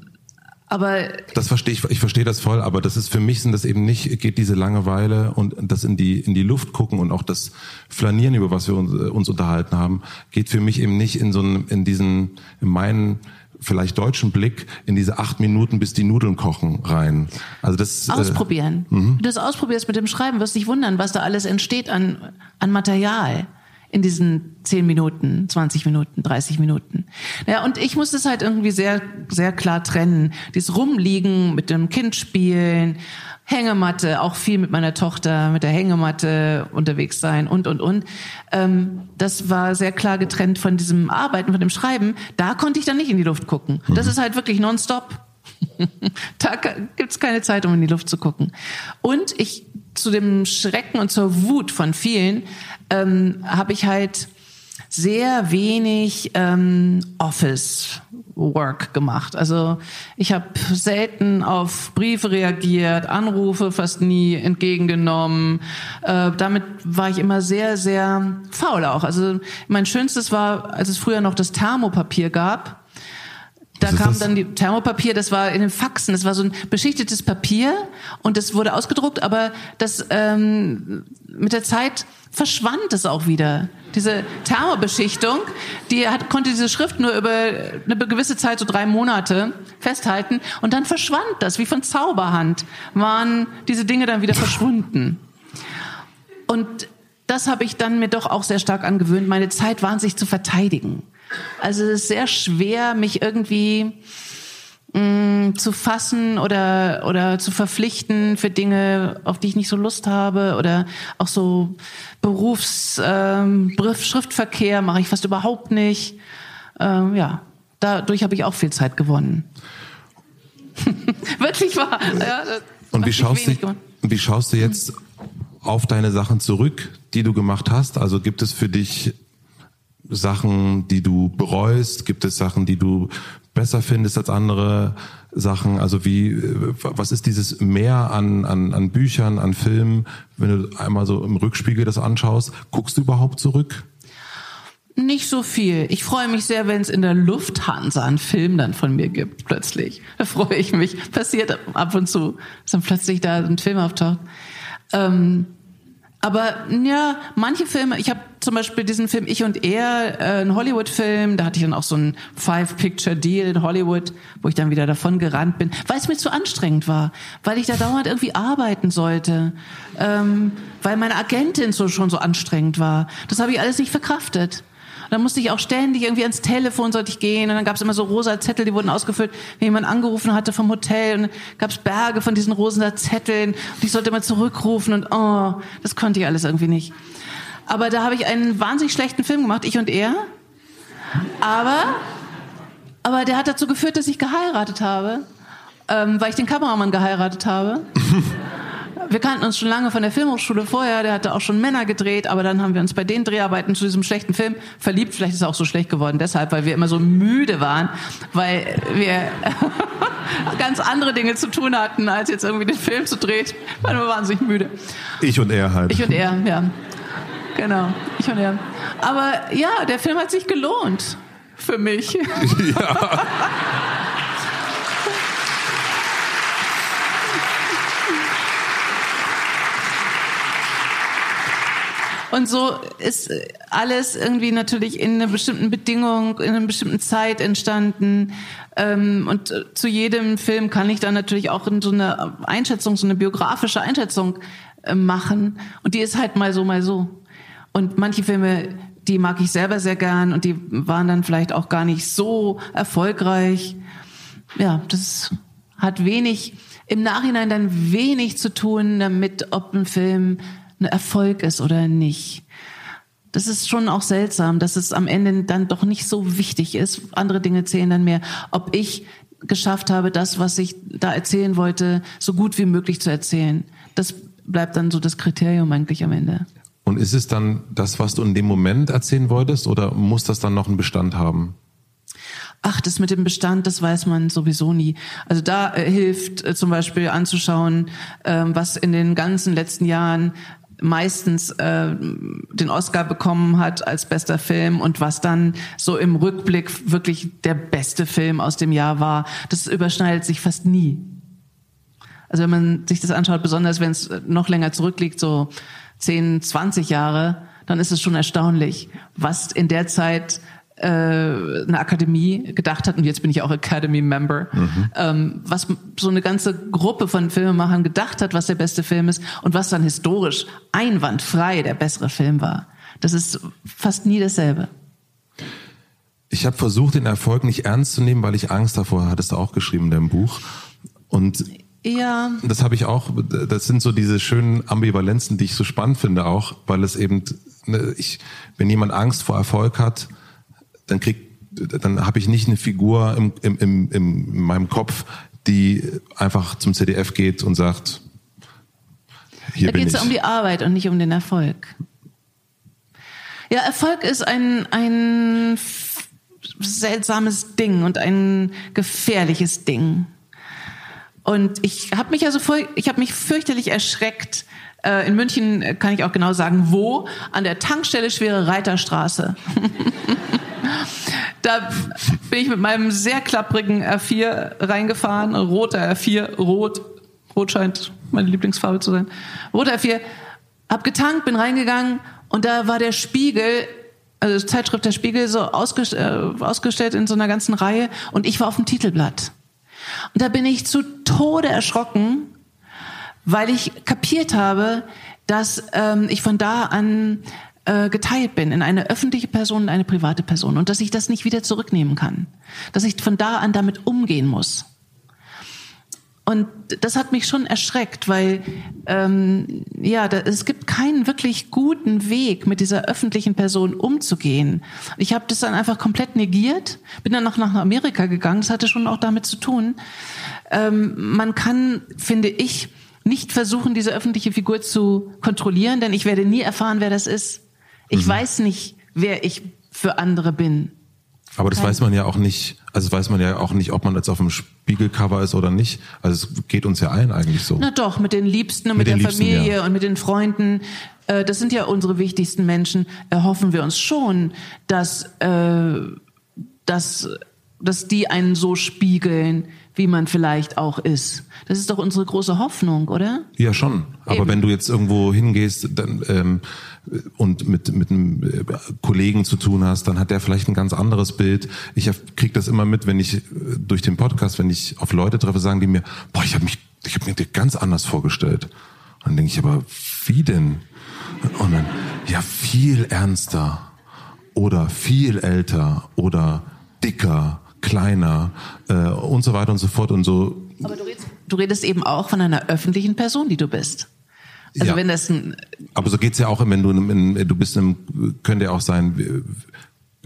aber das verstehe ich, ich verstehe das voll, aber das ist für mich sind das eben nicht, geht diese Langeweile und das in die, in die Luft gucken und auch das Flanieren, über was wir uns, uns unterhalten haben, geht für mich eben nicht in so einen, in diesen, in meinen, vielleicht deutschen Blick in diese acht Minuten, bis die Nudeln kochen rein. Also das äh, ausprobieren. Äh, Wenn du das ausprobierst mit dem Schreiben, wirst dich wundern, was da alles entsteht an an Material in diesen 10 Minuten, 20 Minuten, 30 Minuten. Ja, und ich muss das halt irgendwie sehr, sehr klar trennen. Dieses Rumliegen, mit dem Kind spielen, Hängematte, auch viel mit meiner Tochter, mit der Hängematte unterwegs sein und, und, und. Ähm, das war sehr klar getrennt von diesem Arbeiten, von dem Schreiben. Da konnte ich dann nicht in die Luft gucken. Das mhm. ist halt wirklich nonstop. *laughs* da gibt's keine Zeit, um in die Luft zu gucken. Und ich zu dem Schrecken und zur Wut von vielen ähm, habe ich halt sehr wenig ähm, Office Work gemacht. Also ich habe selten auf Briefe reagiert, Anrufe fast nie entgegengenommen. Äh, damit war ich immer sehr, sehr faul auch. Also mein Schönstes war, als es früher noch das Thermopapier gab. Da kam das? dann die Thermopapier, das war in den Faxen, das war so ein beschichtetes Papier und das wurde ausgedruckt, aber das ähm, mit der Zeit verschwand es auch wieder. Diese Thermobeschichtung, die hat, konnte diese Schrift nur über eine gewisse Zeit, so drei Monate, festhalten und dann verschwand das, wie von Zauberhand, waren diese Dinge dann wieder verschwunden. Und das habe ich dann mir doch auch sehr stark angewöhnt, meine Zeit wahnsinnig zu verteidigen. Also es ist sehr schwer, mich irgendwie mh, mm, zu fassen oder, oder zu verpflichten für Dinge, auf die ich nicht so Lust habe oder auch so Berufs, ähm, Schriftverkehr mache ich fast überhaupt nicht. Ähm, ja, dadurch habe ich auch viel Zeit gewonnen. *laughs* Wirklich wahr. Ja, Und wie schaust, du, wie schaust du jetzt auf deine Sachen zurück, die du gemacht hast? Also gibt es für dich Sachen, die du bereust? Gibt es Sachen, die du besser findest als andere Sachen? Also wie, was ist dieses Mehr an, an, an Büchern, an Filmen, wenn du einmal so im Rückspiegel das anschaust? Guckst du überhaupt zurück? Nicht so viel. Ich freue mich sehr, wenn es in der Lufthansa einen Film dann von mir gibt, plötzlich. Da freue ich mich. Passiert ab und zu, dass dann plötzlich da ein Film auftaucht. Ähm, aber ja, manche Filme, ich habe zum Beispiel diesen Film Ich und Er, äh, ein Hollywood-Film, da hatte ich dann auch so ein Five-Picture-Deal in Hollywood, wo ich dann wieder davon gerannt bin, weil es mir zu anstrengend war, weil ich da dauernd irgendwie arbeiten sollte, ähm, weil meine Agentin so schon so anstrengend war. Das habe ich alles nicht verkraftet. Und dann musste ich auch ständig irgendwie ans Telefon sollte ich gehen und dann gab es immer so rosa Zettel, die wurden ausgefüllt, wenn jemand angerufen hatte vom Hotel und dann gab es Berge von diesen rosa Zetteln und ich sollte immer zurückrufen und oh, das konnte ich alles irgendwie nicht. Aber da habe ich einen wahnsinnig schlechten Film gemacht, ich und er. Aber, aber der hat dazu geführt, dass ich geheiratet habe, ähm, weil ich den Kameramann geheiratet habe. *laughs* wir kannten uns schon lange von der Filmhochschule vorher, der hatte auch schon Männer gedreht, aber dann haben wir uns bei den Dreharbeiten zu diesem schlechten Film verliebt. Vielleicht ist er auch so schlecht geworden deshalb, weil wir immer so müde waren, weil wir *laughs* ganz andere Dinge zu tun hatten, als jetzt irgendwie den Film zu drehen. Weil wir waren sich müde. Ich und er halt. Ich und er, ja. Genau, ich und er. Aber ja, der Film hat sich gelohnt für mich. *laughs* Ja. Und so ist alles irgendwie natürlich in einer bestimmten Bedingung, in einer bestimmten Zeit entstanden. Ähm, und zu jedem Film kann ich dann natürlich auch so eine Einschätzung, so eine biografische Einschätzung äh, machen. Und die ist halt mal so, mal so. Und manche Filme, die mag ich selber sehr gern und die waren dann vielleicht auch gar nicht so erfolgreich. Ja, das hat wenig, im Nachhinein dann wenig zu tun damit, ob ein Film ein Erfolg ist oder nicht. Das ist schon auch seltsam, dass es am Ende dann doch nicht so wichtig ist. Andere Dinge zählen dann mehr. Ob ich geschafft habe, das, was ich da erzählen wollte, so gut wie möglich zu erzählen. Das bleibt dann so das Kriterium eigentlich am Ende. Und ist es dann das, was du in dem Moment erzählen wolltest, oder muss das dann noch einen Bestand haben? Ach, das mit dem Bestand, das weiß man sowieso nie. Also da äh, hilft äh, zum Beispiel anzuschauen, äh, was in den ganzen letzten Jahren meistens äh, den Oscar bekommen hat als bester Film und was dann so im Rückblick wirklich der beste Film aus dem Jahr war, das überschneidet sich fast nie. Also wenn man sich das anschaut, besonders wenn es noch länger zurückliegt, so 10, 20 Jahre, dann ist es schon erstaunlich, was in der Zeit äh, eine Akademie gedacht hat, und jetzt bin ich auch Academy-Member, mhm. ähm, was so eine ganze Gruppe von Filmemachern gedacht hat, was der beste Film ist und was dann historisch einwandfrei der bessere Film war. Das ist fast nie dasselbe. Ich habe versucht, den Erfolg nicht ernst zu nehmen, weil ich Angst davor hatte. Hattest du auch geschrieben in deinem Buch. Und ja. das habe ich auch. Das sind so diese schönen Ambivalenzen, die ich so spannend finde, auch, weil es eben, ne, ich, wenn jemand Angst vor Erfolg hat, dann kriegt, dann habe ich nicht eine Figur im, im, im, in meinem Kopf, die einfach zum CDF geht und sagt, hier da geht es ja um die Arbeit und nicht um den Erfolg. Ja, Erfolg ist ein, ein seltsames Ding und ein gefährliches Ding. Und ich habe mich also voll, ich habe mich fürchterlich erschreckt. Äh, in München kann ich auch genau sagen, wo an der Tankstelle Schwere Reiterstraße. *laughs* da bin ich mit meinem sehr klapprigen R4 reingefahren, roter R4, rot, rot scheint meine Lieblingsfarbe zu sein. Roter R4, hab getankt, bin reingegangen und da war der Spiegel also Zeitschrift der Spiegel so ausgestellt, äh, ausgestellt in so einer ganzen Reihe und ich war auf dem Titelblatt. Und da bin ich zu Tode erschrocken, weil ich kapiert habe, dass ähm, ich von da an äh, geteilt bin in eine öffentliche Person und eine private Person und dass ich das nicht wieder zurücknehmen kann. Dass ich von da an damit umgehen muss. Und das hat mich schon erschreckt, weil ähm, ja, da, es gibt keinen wirklich guten Weg, mit dieser öffentlichen Person umzugehen. Ich habe das dann einfach komplett negiert, bin dann noch nach Amerika gegangen. Das hatte schon auch damit zu tun. Ähm, man kann, finde ich, nicht versuchen, diese öffentliche Figur zu kontrollieren, denn ich werde nie erfahren, wer das ist. Ich mhm. weiß nicht, wer ich für andere bin. Aber das Kein weiß man ja auch nicht, also weiß man ja auch nicht, ob man jetzt auf dem Spiegelcover ist oder nicht. Also es geht uns ja allen eigentlich so. Na doch, mit den Liebsten und mit, mit der Liebsten, Familie ja. und mit den Freunden. Äh, das sind ja unsere wichtigsten Menschen. Erhoffen wir uns schon, dass, äh, dass, dass die einen so spiegeln, wie man vielleicht auch ist. Das ist doch unsere große Hoffnung, oder? Ja, schon. Aber Eben. wenn du jetzt irgendwo hingehst dann, ähm, und mit, mit einem äh, Kollegen zu tun hast, dann hat der vielleicht ein ganz anderes Bild. Ich krieg das immer mit, wenn ich äh, durch den Podcast, wenn ich auf Leute treffe, sagen die mir, boah, ich habe mich, ich habe mir dir ganz anders vorgestellt. Und dann denke ich aber, wie denn? Und dann, ja, viel ernster oder viel älter oder dicker kleiner äh, und so weiter und so fort und so. Aber du redest, du redest eben auch von einer öffentlichen Person, die du bist. Also ja. wenn das ein Aber so geht's ja auch, wenn du in, du bist im, könnte ja auch sein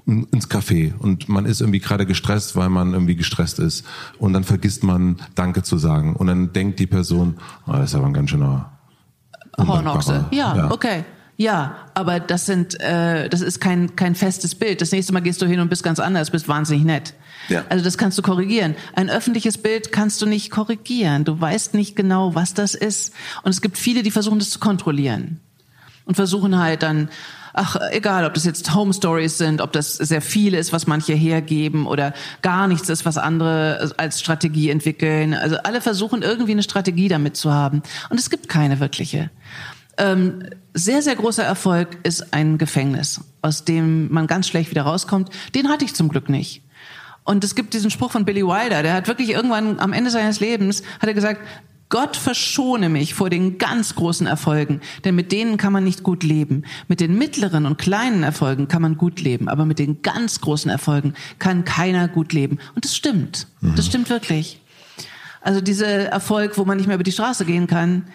ins Café und man ist irgendwie gerade gestresst, weil man irgendwie gestresst ist und dann vergisst man Danke zu sagen und dann denkt die Person, oh, das ist aber ein ganz schöner Hornochse. Ja, ja, okay. Ja, aber das sind, äh, das ist kein kein festes Bild. Das nächste Mal gehst du hin und bist ganz anders, bist wahnsinnig nett. Ja. Also das kannst du korrigieren. Ein öffentliches Bild kannst du nicht korrigieren. Du weißt nicht genau, was das ist. Und es gibt viele, die versuchen, das zu kontrollieren. Und versuchen halt dann, ach, egal, ob das jetzt Home Stories sind, ob das sehr viel ist, was manche hergeben oder gar nichts ist, was andere als Strategie entwickeln. Also alle versuchen irgendwie eine Strategie damit zu haben. Und es gibt keine wirkliche. Ähm, sehr, sehr großer Erfolg ist ein Gefängnis, aus dem man ganz schlecht wieder rauskommt. Den hatte ich zum Glück nicht. Und es gibt diesen Spruch von Billy Wilder, der hat wirklich irgendwann am Ende seines Lebens, hat er gesagt, Gott verschone mich vor den ganz großen Erfolgen, denn mit denen kann man nicht gut leben. Mit den mittleren und kleinen Erfolgen kann man gut leben, aber mit den ganz großen Erfolgen kann keiner gut leben. Und das stimmt. Mhm. Das stimmt wirklich. Also dieser Erfolg, wo man nicht mehr über die Straße gehen kann,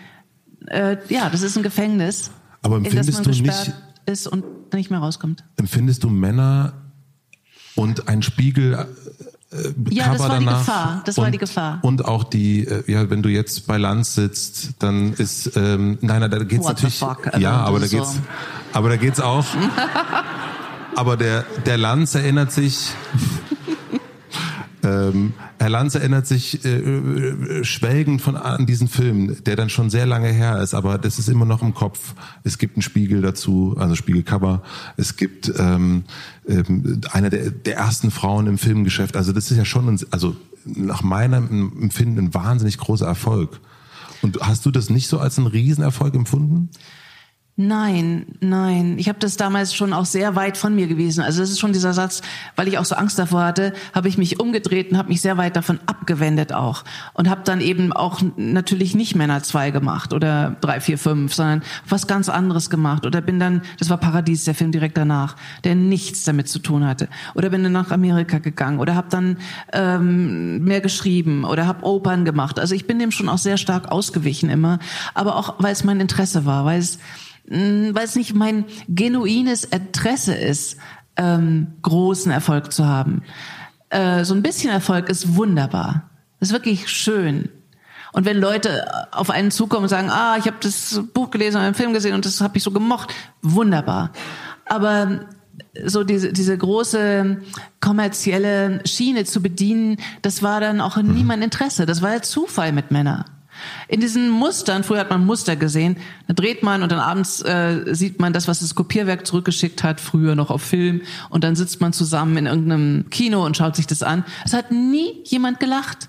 äh, ja, das ist ein Gefängnis, aber empfindest in das man du nicht, ist und nicht mehr rauskommt. Empfindest du Männer und ein Spiegel äh, ja, das war danach. die Gefahr. Das und, war die Gefahr. Und auch die, äh, ja, wenn du jetzt bei Land sitzt, dann ist, ähm, nein, nein, da geht's What natürlich, also, ja, aber da geht's, so. aber da geht's auch. *laughs* aber der der Lanz erinnert sich. Ähm, Herr Lanz erinnert sich äh, äh, schwelgend von an diesen Film, der dann schon sehr lange her ist, aber das ist immer noch im Kopf. Es gibt einen Spiegel dazu, also Spiegelcover. Es gibt ähm, ähm, eine der, der ersten Frauen im Filmgeschäft. Also das ist ja schon, ein, also nach meinem Empfinden ein wahnsinnig großer Erfolg. Und hast du das nicht so als einen Riesenerfolg empfunden? Nein, nein. Ich habe das damals schon auch sehr weit von mir gewesen. Also das ist schon dieser Satz, weil ich auch so Angst davor hatte, habe ich mich umgedreht und habe mich sehr weit davon abgewendet auch und habe dann eben auch natürlich nicht Männer zwei gemacht oder drei, vier, fünf, sondern was ganz anderes gemacht oder bin dann, das war Paradies, der Film direkt danach, der nichts damit zu tun hatte oder bin dann nach Amerika gegangen oder habe dann ähm, mehr geschrieben oder habe Opern gemacht. Also ich bin dem schon auch sehr stark ausgewichen immer, aber auch weil es mein Interesse war, weil es weil es nicht mein genuines Interesse ist, ähm, großen Erfolg zu haben. Äh, so ein bisschen Erfolg ist wunderbar. ist wirklich schön. Und wenn Leute auf einen zukommen und sagen, ah, ich habe das Buch gelesen oder einen Film gesehen und das habe ich so gemocht, wunderbar. Aber so diese, diese große kommerzielle Schiene zu bedienen, das war dann auch nie mein Interesse. Das war ja Zufall mit Männern. In diesen Mustern, früher hat man Muster gesehen, da dreht man und dann abends äh, sieht man das, was das Kopierwerk zurückgeschickt hat, früher noch auf Film, und dann sitzt man zusammen in irgendeinem Kino und schaut sich das an. Es hat nie jemand gelacht.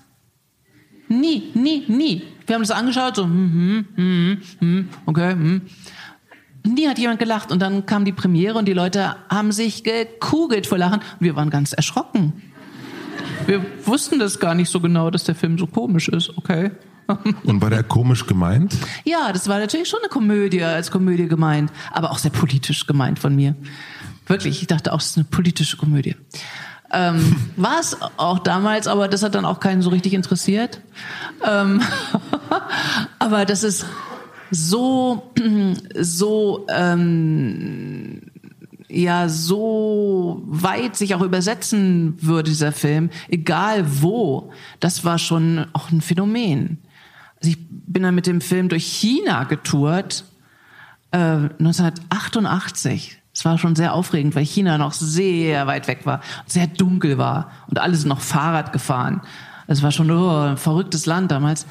Nie, nie, nie. Wir haben das angeschaut, so, hm, hm, hm, hm, okay, hm. Nie hat jemand gelacht und dann kam die Premiere und die Leute haben sich gekugelt vor Lachen. Wir waren ganz erschrocken. Wir wussten das gar nicht so genau, dass der Film so komisch ist. Okay. Und war der komisch gemeint? Ja, das war natürlich schon eine Komödie als Komödie gemeint, aber auch sehr politisch gemeint von mir. Wirklich, ich dachte auch, es ist eine politische Komödie. Ähm, *laughs* war es auch damals, aber das hat dann auch keinen so richtig interessiert. Ähm, *laughs* aber das ist so, *clears throat* so, ähm, ja, so weit sich auch übersetzen würde, dieser Film, egal wo, das war schon auch ein Phänomen. Bin dann mit dem Film durch China getourt, äh, 1988. Es war schon sehr aufregend, weil China noch sehr weit weg war sehr dunkel war und alle sind noch Fahrrad gefahren. Es war schon oh, ein verrücktes Land damals.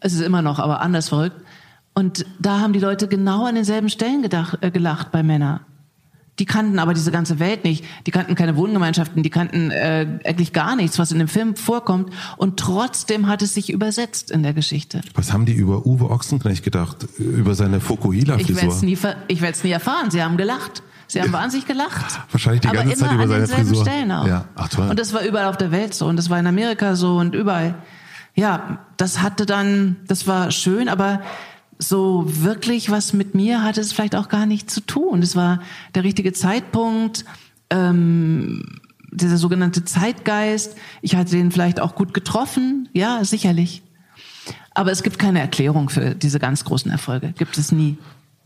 Es ist immer noch, aber anders verrückt. Und da haben die Leute genau an denselben Stellen gedacht, äh, gelacht bei Männern. Die kannten aber diese ganze Welt nicht. Die kannten keine Wohngemeinschaften, die kannten äh, eigentlich gar nichts, was in dem Film vorkommt. Und trotzdem hat es sich übersetzt in der Geschichte. Was haben die über Uwe Ochsenknecht gedacht? Über seine Fokuhila-Frisur? Ich werde es nie, nie erfahren. Sie haben gelacht. Sie haben wahnsinnig gelacht. Wahrscheinlich die ganze Zeit über seine Frisur. Stellen auch. Ja. Ach, toll. Und das war überall auf der Welt so und das war in Amerika so und überall. Ja, das hatte dann, das war schön, aber so wirklich was mit mir hatte es vielleicht auch gar nicht zu tun. Es war der richtige Zeitpunkt, ähm, dieser sogenannte Zeitgeist. Ich hatte den vielleicht auch gut getroffen, ja, sicherlich. Aber es gibt keine Erklärung für diese ganz großen Erfolge. Gibt es nie.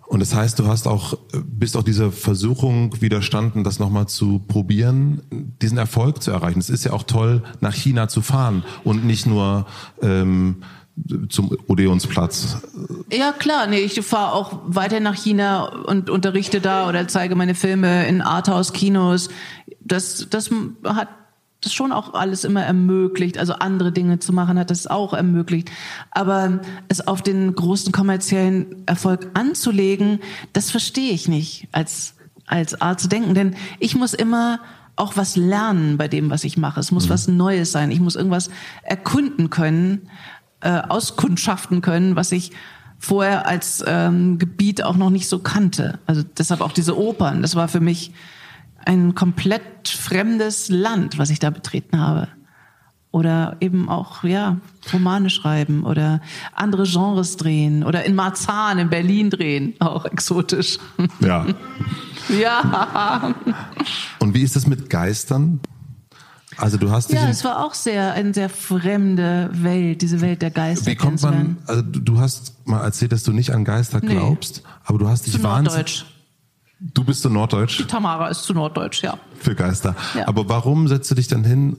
Und das heißt, du hast auch, bist auch dieser Versuchung widerstanden, das nochmal zu probieren, diesen Erfolg zu erreichen. Es ist ja auch toll, nach China zu fahren und nicht nur ähm, zum Odeonsplatz. Ja klar, nee, ich fahre auch weiter nach China und unterrichte da oder zeige meine Filme in Arthouse-Kinos. Das, das hat das schon auch alles immer ermöglicht, also andere Dinge zu machen, hat das auch ermöglicht. Aber es auf den großen kommerziellen Erfolg anzulegen, das verstehe ich nicht als, als Art zu denken. Denn ich muss immer auch was lernen bei dem, was ich mache. Es muss mhm. was Neues sein. Ich muss irgendwas erkunden können äh, auskundschaften können, was ich vorher als ähm, Gebiet auch noch nicht so kannte. Also deshalb auch diese Opern. Das war für mich ein komplett fremdes Land, was ich da betreten habe. Oder eben auch, ja, Romane schreiben oder andere Genres drehen oder in Marzahn in Berlin drehen. Auch exotisch. Ja. *laughs* ja. Und wie ist das mit Geistern? Also du hast ja, es war auch sehr eine sehr fremde Welt, diese Welt der Geister. Wie kommt man? Also du hast mal erzählt, dass du nicht an Geister nee. glaubst, aber du hast dich wahnsinnig. Du bist zu Norddeutsch. Die Tamara ist zu Norddeutsch, ja. Für Geister. Ja. Aber warum setzt du dich dann hin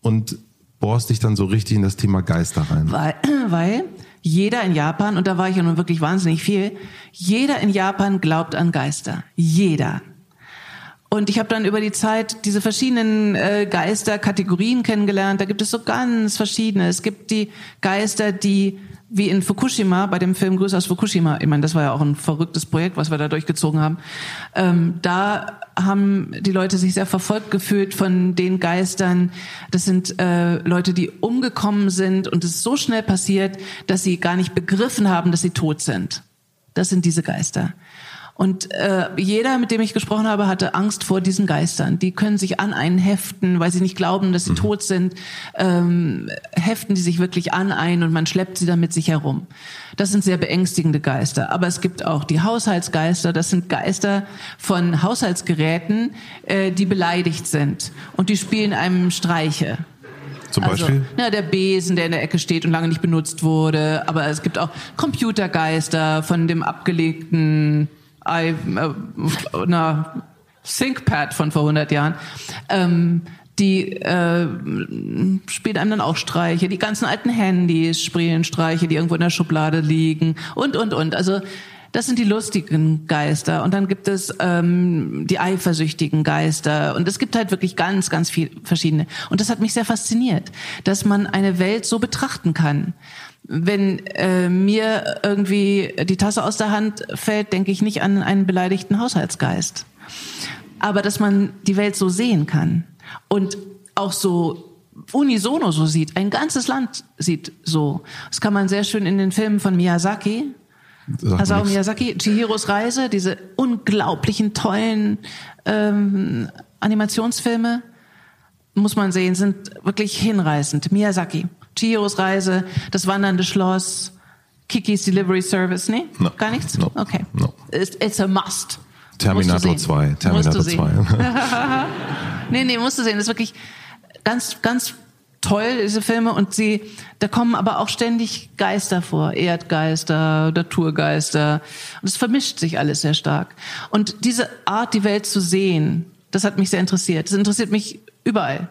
und bohrst dich dann so richtig in das Thema Geister rein? Weil, *clears throat* weil jeder in Japan, und da war ich ja nun wirklich wahnsinnig viel, jeder in Japan glaubt an Geister. Jeder. Und ich habe dann über die Zeit diese verschiedenen äh, Geisterkategorien kennengelernt. Da gibt es so ganz verschiedene. Es gibt die Geister, die wie in Fukushima, bei dem Film Grüße aus Fukushima, ich meine, das war ja auch ein verrücktes Projekt, was wir da durchgezogen haben. Ähm, da haben die Leute sich sehr verfolgt gefühlt von den Geistern. Das sind äh, Leute, die umgekommen sind und es ist so schnell passiert, dass sie gar nicht begriffen haben, dass sie tot sind. Das sind diese Geister. Und äh, jeder, mit dem ich gesprochen habe, hatte Angst vor diesen Geistern. Die können sich an einen heften, weil sie nicht glauben, dass sie mhm. tot sind, ähm, heften die sich wirklich an einen und man schleppt sie dann mit sich herum. Das sind sehr beängstigende Geister. Aber es gibt auch die Haushaltsgeister. Das sind Geister von Haushaltsgeräten, äh, die beleidigt sind und die spielen einem Streiche. Zum also, Beispiel? Ja, der Besen, der in der Ecke steht und lange nicht benutzt wurde. Aber es gibt auch Computergeister von dem abgelegten I, äh, na, ThinkPad von vor 100 Jahren. Ähm, die äh, spielen einem dann auch Streiche. Die ganzen alten Handys spielen Streiche, die irgendwo in der Schublade liegen und, und, und. Also das sind die lustigen Geister. Und dann gibt es ähm, die eifersüchtigen Geister. Und es gibt halt wirklich ganz, ganz viel verschiedene. Und das hat mich sehr fasziniert, dass man eine Welt so betrachten kann. Wenn äh, mir irgendwie die Tasse aus der Hand fällt, denke ich nicht an einen beleidigten Haushaltsgeist. Aber dass man die Welt so sehen kann und auch so unisono so sieht, ein ganzes Land sieht so. Das kann man sehr schön in den Filmen von Miyazaki, Hasao Miyazaki, Chihiros Reise, diese unglaublichen tollen ähm, Animationsfilme, muss man sehen, sind wirklich hinreißend. Miyazaki, Chihiros Reise, das wandernde Schloss, Kikis Delivery Service, nee? No. Gar nichts? No. Okay. No. It's, it's a must. Terminator 2. Terminator 2. *laughs* nee, nee, musst du sehen. Das ist wirklich ganz, ganz toll, diese Filme, und sie, da kommen aber auch ständig Geister vor, Erdgeister, Naturgeister, und es vermischt sich alles sehr stark. Und diese Art, die Welt zu sehen, das hat mich sehr interessiert. Das interessiert mich überall.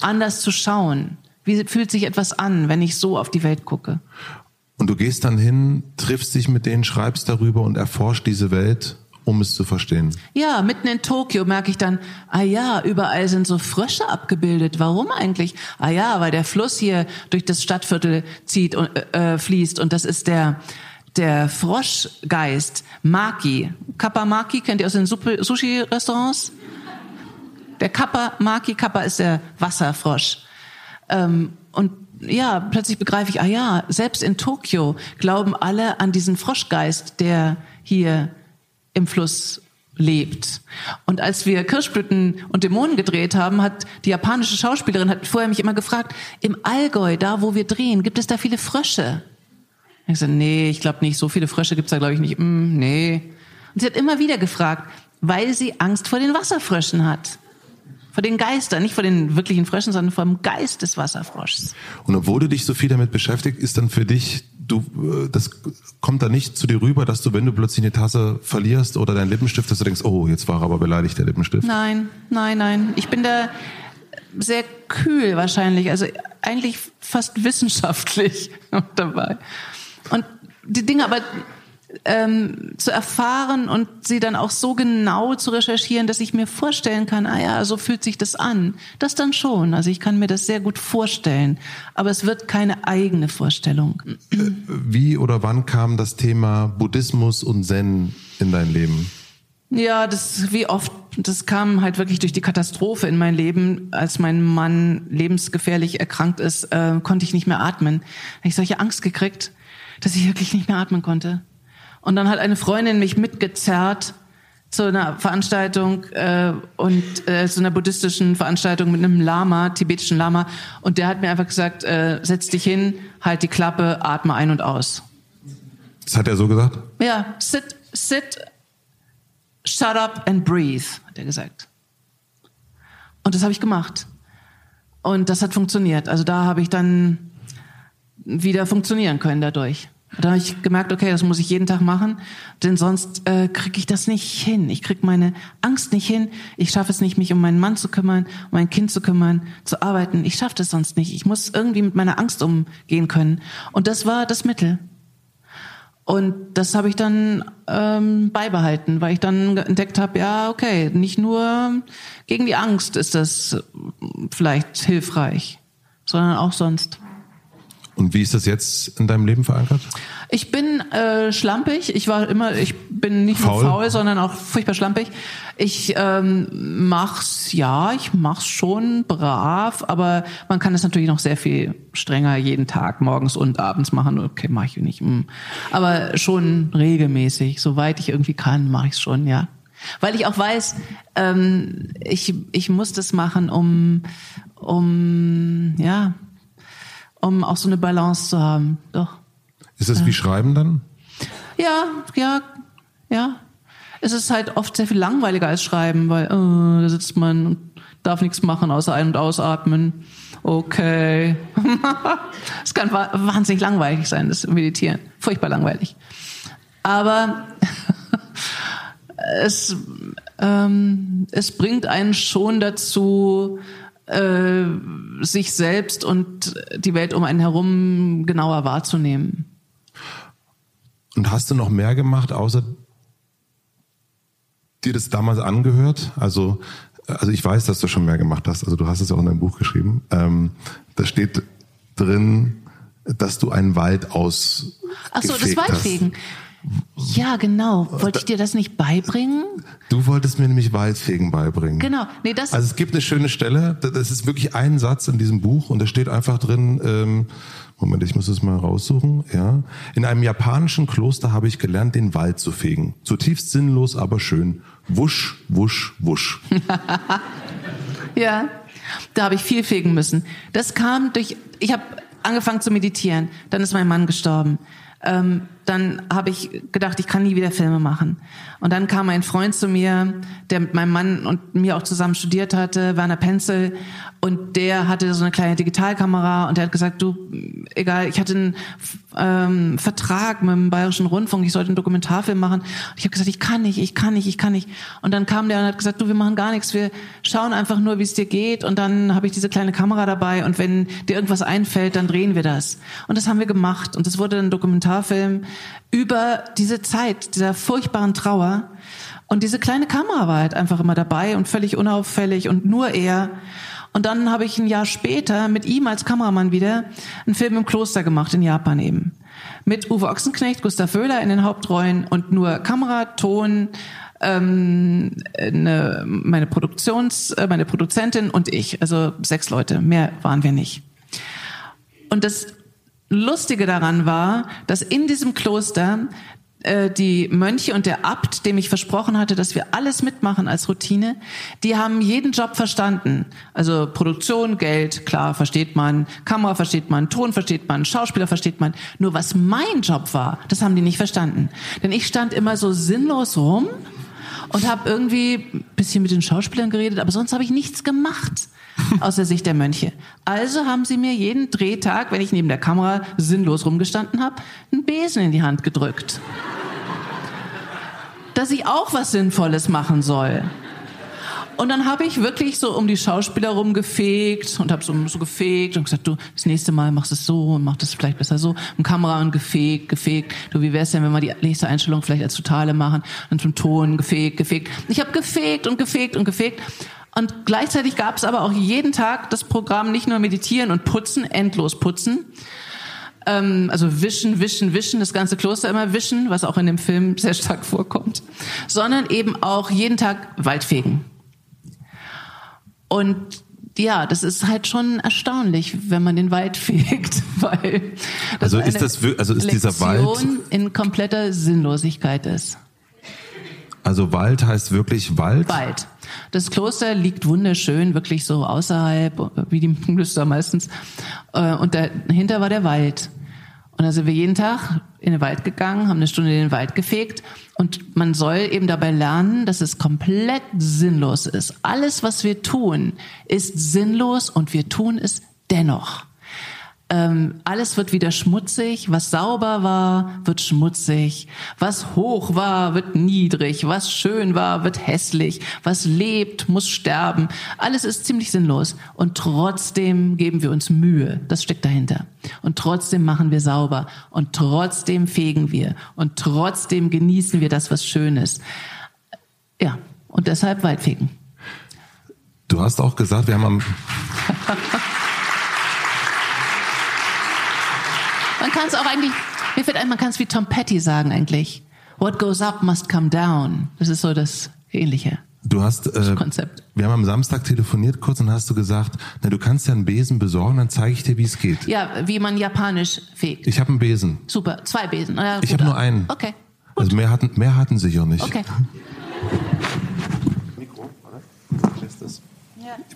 Anders zu schauen. Wie fühlt sich etwas an, wenn ich so auf die Welt gucke? Und du gehst dann hin, triffst dich mit denen, schreibst darüber und erforscht diese Welt um es zu verstehen. Ja, mitten in Tokio merke ich dann, ah ja, überall sind so Frösche abgebildet. Warum eigentlich? Ah ja, weil der Fluss hier durch das Stadtviertel zieht und äh, äh fließt und das ist der der Froschgeist Maki. Kappa Maki kennt ihr aus den Sushi Restaurants? Der Kappa Maki Kappa ist der Wasserfrosch. Ähm, und ja, plötzlich begreife ich, ah ja, selbst in Tokio glauben alle an diesen Froschgeist, der hier im Fluss lebt. Und als wir Kirschblüten und Dämonen gedreht haben, hat die japanische Schauspielerin hat vorher mich immer gefragt, im Allgäu, da wo wir drehen, gibt es da viele Frösche? Ich gesagt, nee, ich glaube nicht, so viele Frösche gibt's da glaube ich nicht. Mm, nee. Und sie hat immer wieder gefragt, weil sie Angst vor den Wasserfröschen hat. Vor den Geistern, nicht vor den wirklichen Fröschen, sondern vor dem Geist des Wasserfroschs. Und obwohl du dich so viel damit beschäftigt, ist dann für dich du, äh, das kommt da nicht zu dir rüber, dass du, wenn du plötzlich eine Tasse verlierst oder deinen Lippenstift, dass du denkst, oh, jetzt war aber beleidigt der Lippenstift. Nein, nein, nein. Ich bin da sehr kühl wahrscheinlich, also eigentlich fast *laughs* wissenschaftlich *laughs* dabei. Und die Dinge aber ähm, zu erfahren und sie dann auch so genau zu recherchieren, dass ich mir vorstellen kann, ah ja, so fühlt sich das an. Das dann schon. Also ich kann mir das sehr gut vorstellen. Aber es wird keine eigene Vorstellung. Äh, wie oder wann kam das Thema Buddhismus und Zen in dein Leben? Ja, das wie oft, das kam halt wirklich durch die Katastrophe in mein Leben. Als mein Mann lebensgefährlich erkrankt ist, äh, konnte ich nicht mehr atmen. Da habe ich solche Angst gekriegt, dass ich wirklich nicht mehr atmen konnte. Und dann hat eine Freundin mich mitgezerrt zu einer Veranstaltung äh, und äh, zu einer buddhistischen Veranstaltung mit einem Lama, tibetischen Lama. Und der hat mir einfach gesagt, äh, setz dich hin, halt die Klappe, atme ein und aus. Das hat er so gesagt? Ja, sit, sit, shut up and breathe, hat er gesagt. Und das habe ich gemacht. Und das hat funktioniert. Also da habe ich dann wieder funktionieren können dadurch. Da habe ich gemerkt, okay, das muss ich jeden Tag machen, denn sonst äh, kriege ich das nicht hin. Ich kriege meine Angst nicht hin. Ich schaffe es nicht, mich um meinen Mann zu kümmern, um mein Kind zu kümmern, zu arbeiten. Ich schaffe das sonst nicht. Ich muss irgendwie mit meiner Angst umgehen können. Und das war das Mittel. Und das habe ich dann ähm, beibehalten, weil ich dann entdeckt habe, ja, okay, nicht nur gegen die Angst ist das vielleicht hilfreich, sondern auch sonst. Und wie ist das jetzt in deinem Leben verankert? Ich bin äh, schlampig. Ich war immer, ich bin nicht Faul? nur faul, sondern auch furchtbar schlampig. Ich ähm, mach's, ja, ich mach's schon brav, aber man kann es natürlich noch sehr viel strenger jeden Tag, morgens und abends machen. Okay, mache ich nicht. mm. Aber schon regelmäßig, soweit ich irgendwie kann, mache ich's schon, ja. Weil ich auch weiß, ähm, ich, ich muss das machen, um, um, ja, um auch so eine Balance zu haben. Doch. Ist das wie Schreiben dann? Ja, ja, ja. Es ist halt oft sehr viel langweiliger als Schreiben, weil äh, da sitzt man und darf nichts machen außer ein- und ausatmen. Okay. *laughs* Es kann wa- wahnsinnig langweilig sein, das Meditieren. Furchtbar langweilig. Aber *laughs* es, ähm, es bringt einen schon dazu, äh, sich selbst und die Welt um einen herum genauer wahrzunehmen. Und hast du noch mehr gemacht, außer dir das damals angehört? Also, also ich weiß, dass du schon mehr gemacht hast. Also du hast es auch in deinem Buch geschrieben. Ähm, da steht drin, dass du einen Wald aus Ach so, das Waldfegen. Ja, genau. Wollte ich dir das nicht beibringen? Du wolltest mir nämlich Waldfegen beibringen. Genau. Nee, das Also es gibt eine schöne Stelle, das ist wirklich ein Satz in diesem Buch und da steht einfach drin, ähm, Moment, ich muss es mal raussuchen, ja. In einem japanischen Kloster habe ich gelernt, den Wald zu fegen. Zutiefst sinnlos, aber schön. Wusch, wusch, wusch. *laughs* Ja, da habe ich viel fegen müssen. Das kam durch, ich habe angefangen zu meditieren, dann ist mein Mann gestorben. Ähm, dann habe ich gedacht, ich kann nie wieder Filme machen. Und dann kam ein Freund zu mir, der mit meinem Mann und mir auch zusammen studiert hatte, Werner Penzel, und der hatte so eine kleine Digitalkamera und der hat gesagt, du, egal, ich hatte einen ähm, Vertrag mit dem Bayerischen Rundfunk, ich sollte einen Dokumentarfilm machen. Und ich habe gesagt, ich kann nicht, ich kann nicht, ich kann nicht. Und dann kam der und hat gesagt, du, wir machen gar nichts, wir schauen einfach nur, wie es dir geht. Und dann habe ich diese kleine Kamera dabei und wenn dir irgendwas einfällt, dann drehen wir das. Und das haben wir gemacht. Und das wurde ein Dokumentarfilm über diese Zeit, dieser furchtbaren Trauer. Und diese kleine Kamera war halt einfach immer dabei und völlig unauffällig und nur er. Und dann habe ich ein Jahr später mit ihm als Kameramann wieder einen Film im Kloster gemacht, in Japan eben. Mit Uwe Ochsenknecht, Gustav Wöhler in den Hauptrollen und nur Kamera, Ton, ähm, eine, meine Produktions, äh, meine Produzentin und ich. Also sechs Leute, mehr waren wir nicht. Und das Lustige daran war, dass in diesem Kloster äh, die Mönche und der Abt, dem ich versprochen hatte, dass wir alles mitmachen als Routine, die haben jeden Job verstanden. Also Produktion, Geld, klar, versteht man, Kamera versteht man, Ton versteht man, Schauspieler versteht man. Nur was mein Job war, das haben die nicht verstanden. Denn ich stand immer so sinnlos rum und habe irgendwie bisschen mit den Schauspielern geredet, aber sonst habe ich nichts gemacht aus der Sicht der Mönche. Also haben sie mir jeden Drehtag, wenn ich neben der Kamera sinnlos rumgestanden habe, einen Besen in die Hand gedrückt. Dass ich auch was Sinnvolles machen soll. Und dann habe ich wirklich so um die Schauspieler rumgefegt und habe so, so gefegt und gesagt, du, das nächste Mal machst du es so und mach das vielleicht besser so. Und Kamera und gefegt, gefegt. Du, wie wär's denn, wenn wir die nächste Einstellung vielleicht als Totale machen und zum Ton gefegt, gefegt. Ich habe gefegt und gefegt und gefegt. Und gleichzeitig gab es aber auch jeden Tag das Programm nicht nur meditieren und putzen, endlos putzen. Ähm, also wischen, wischen, wischen, das ganze Kloster immer wischen, was auch in dem Film sehr stark vorkommt. Sondern eben auch jeden Tag Waldfegen. Und ja, das ist halt schon erstaunlich, wenn man den Wald *laughs* fegt, weil das Also ist das also ist dieser Wald- Lektion in kompletter Sinnlosigkeit ist. Also Wald heißt wirklich Wald. Wald. Das Kloster liegt wunderschön, wirklich so außerhalb, wie die *laughs* Klöster meistens. Äh, Und dahinter war der Wald. Und da sind wir jeden Tag in den Wald gegangen, haben eine Stunde in den Wald gefegt. Und man soll eben dabei lernen, dass es komplett sinnlos ist. Alles, was wir tun, ist sinnlos und wir tun es dennoch. Ähm, alles wird wieder schmutzig. Was sauber war, wird schmutzig. Was hoch war, wird niedrig. Was schön war, wird hässlich. Was lebt, muss sterben. Alles ist ziemlich sinnlos. Und trotzdem geben wir uns Mühe. Das steckt dahinter. Und trotzdem machen wir sauber. Und trotzdem fegen wir. Und trotzdem genießen wir das, was schön ist. Ja, und deshalb Waldfegen. Du hast auch gesagt, wir haben am *laughs* Man kann es auch eigentlich, mir fällt ein, man kann es wie Tom Petty sagen eigentlich. what goes up must come down. Das ist so das Ähnliche. Du hast, äh, Konzept. wir haben am Samstag telefoniert kurz und hast du gesagt, na, du kannst ja einen Besen besorgen, dann zeige ich dir, wie es geht. Ja, wie man japanisch fegt. Ich habe einen Besen. Super, zwei Besen. Ja, Ich gut. habe nur einen. Okay, Also mehr hatten, mehr hatten sicher nicht. okay.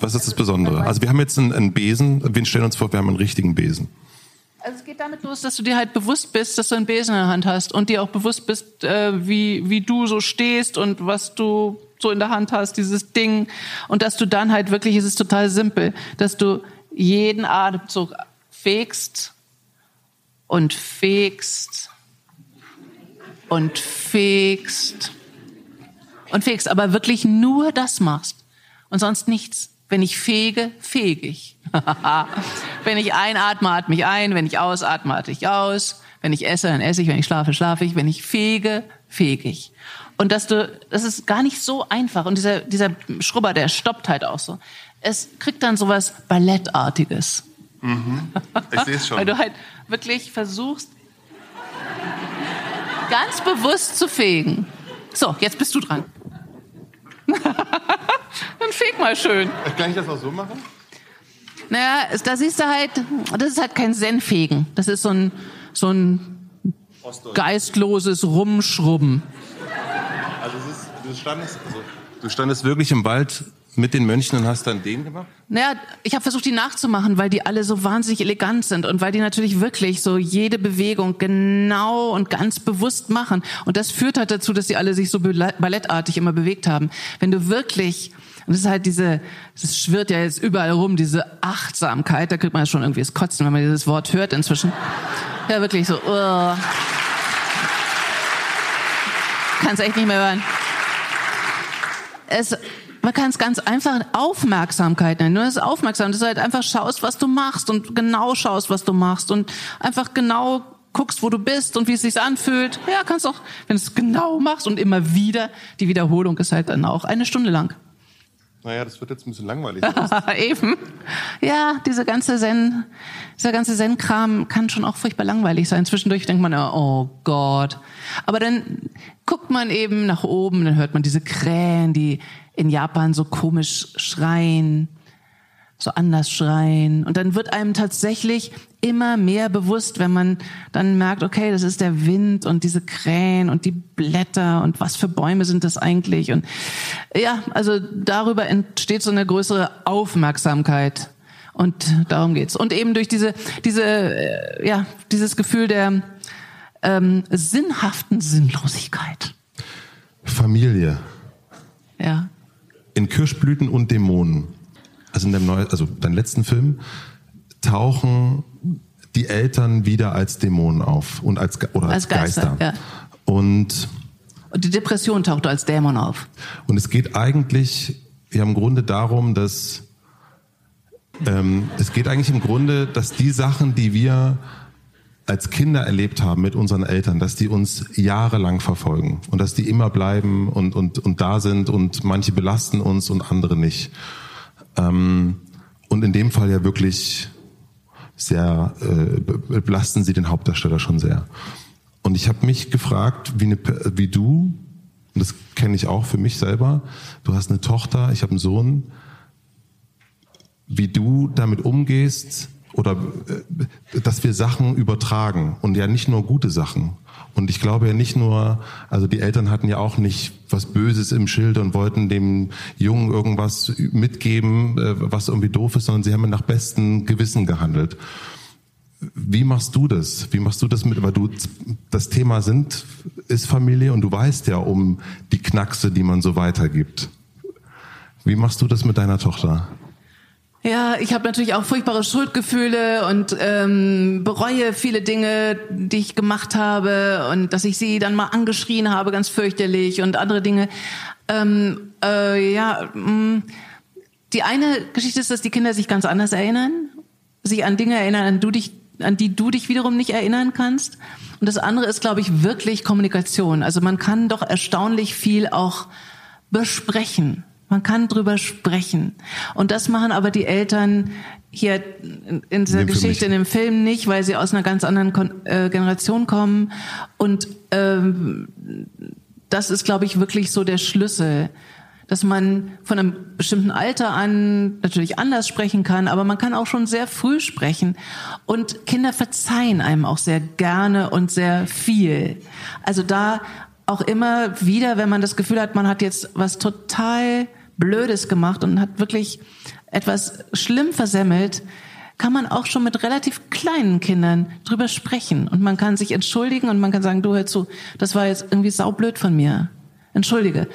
Was ist das Besondere? Also wir haben jetzt einen, einen Besen, wir stellen uns vor, wir haben einen richtigen Besen. Also es geht damit los, dass du dir halt bewusst bist, dass du einen Besen in der Hand hast und dir auch bewusst bist, äh, wie, wie du so stehst und was du so in der Hand hast, dieses Ding. Und dass du dann halt wirklich, es ist total simpel, dass du jeden Atemzug fegst und fegst und fegst und fegst, aber wirklich nur das machst und sonst nichts. Wenn ich fege, fege ich. *laughs* wenn ich einatme, atme ich ein. Wenn ich ausatme, atme ich aus. Wenn ich esse, dann esse ich. Wenn ich schlafe, schlafe ich. Wenn ich fege, fege ich. Und dass du, das ist gar nicht so einfach. Und dieser, dieser Schrubber, der stoppt halt auch so. Es kriegt dann sowas Ballettartiges. Ich sehe es *laughs* Weil du halt wirklich versuchst, ganz bewusst zu fegen. So, jetzt bist du dran. *laughs* Dann feg mal schön. Kann ich das auch so machen? Naja, da siehst du halt, das ist halt kein Zen-Fegen. Das ist so ein, so ein geistloses Rumschrubben. Also es ist, du, standest, also, du standest wirklich im Wald mit den Mönchen und hast dann den gemacht? Naja, ich habe versucht, die nachzumachen, weil die alle so wahnsinnig elegant sind und weil die natürlich wirklich so jede Bewegung genau und ganz bewusst machen. Und das führt halt dazu, dass sie alle sich so ballettartig immer bewegt haben. Wenn du wirklich, und das ist halt diese, das schwirrt ja jetzt überall rum, diese Achtsamkeit, da kriegt man ja schon irgendwie das Kotzen, wenn man dieses Wort hört inzwischen. Ja, wirklich so, uh. kannst echt nicht mehr hören es, man kann es ganz einfach Aufmerksamkeit nennen. Nur das ist aufmerksam, dass du halt einfach schaust, was du machst und genau schaust, was du machst und einfach genau guckst, wo du bist und wie es sich anfühlt. Ja, kannst auch, wenn du es genau machst und immer wieder, die Wiederholung ist halt dann auch eine Stunde lang. Naja, das wird jetzt ein bisschen langweilig. *laughs* Eben. Ja, diese ganze Zen, dieser ganze Zen-Kram kann schon auch furchtbar langweilig sein. Zwischendurch denkt man, oh Gott. Aber dann guckt man eben nach oben, dann hört man diese Krähen, die in Japan so komisch schreien, so anders schreien. Und dann wird einem tatsächlich immer mehr bewusst, wenn man dann merkt, okay, das ist der Wind und diese Krähen und die Blätter und was für Bäume sind das eigentlich? Und ja, also darüber entsteht so eine größere Aufmerksamkeit. Und darum geht's. Und eben durch diese, diese, äh, ja, dieses Gefühl der ähm, sinnhaften Sinnlosigkeit. Familie. Ja. In Kirschblüten und Dämonen, also in dem neuen, also deinem letzten Film, tauchen die Eltern wieder als Dämonen auf und als oder als, Als Geister, ja. Und Und die Depression taucht als Dämon auf. und es geht eigentlich ja im Grunde darum, dass ähm, es geht eigentlich im Grunde, dass die Sachen, die wir als Kinder erlebt haben mit unseren Eltern, dass die uns jahrelang verfolgen und dass die immer bleiben und, und, und da sind und manche belasten uns und andere nicht. Ähm, und in dem Fall ja wirklich sehr, äh, be- belasten sie den Hauptdarsteller schon sehr. Und ich habe mich gefragt, wie, eine, wie du, und das kenne ich auch für mich selber, du hast eine Tochter, ich habe einen Sohn, wie du damit umgehst oder äh, dass wir Sachen übertragen und ja nicht nur gute Sachen. Und ich glaube ja nicht nur, also die Eltern hatten ja auch nicht was Böses im Schild und wollten dem Jungen irgendwas mitgeben, äh, was irgendwie doof ist, sondern sie haben nach bestem Gewissen gehandelt. Wie machst du das? Wie machst du das mit, weil du das Thema sind, ist Familie und du weißt ja um die Knackse, die man so weitergibt. Wie machst du das mit deiner Tochter? Ja, ich habe natürlich auch furchtbare Schuldgefühle und ähm, bereue viele Dinge, die ich gemacht habe und dass ich sie dann mal angeschrien habe, ganz fürchterlich und andere Dinge. Ähm, äh, ja, mh, die eine Geschichte ist, dass die Kinder sich ganz anders erinnern, sich an Dinge erinnern, an, du dich, an die du dich wiederum nicht erinnern kannst. Und das andere ist, glaube ich, wirklich Kommunikation. Also man kann doch erstaunlich viel auch besprechen. Man kann drüber sprechen. Und das machen aber die Eltern hier in, dieser Geschichte, in dem Film nicht, weil sie aus einer ganz anderen Kon äh, Generation kommen. Und ähm, das ist, glaube ich, wirklich so der Schlüssel, dass man von einem bestimmten Alter an natürlich anders sprechen kann, aber man kann auch schon sehr früh sprechen. Und Kinder verzeihen einem auch sehr gerne und sehr viel. Also da auch immer wieder, wenn man das Gefühl hat, man hat jetzt was total Blödes gemacht und hat wirklich etwas schlimm versemmelt, kann man auch schon mit relativ kleinen Kindern drüber sprechen. Und man kann sich entschuldigen und man kann sagen, du hör zu, das war jetzt irgendwie saublöd von mir. Entschuldige.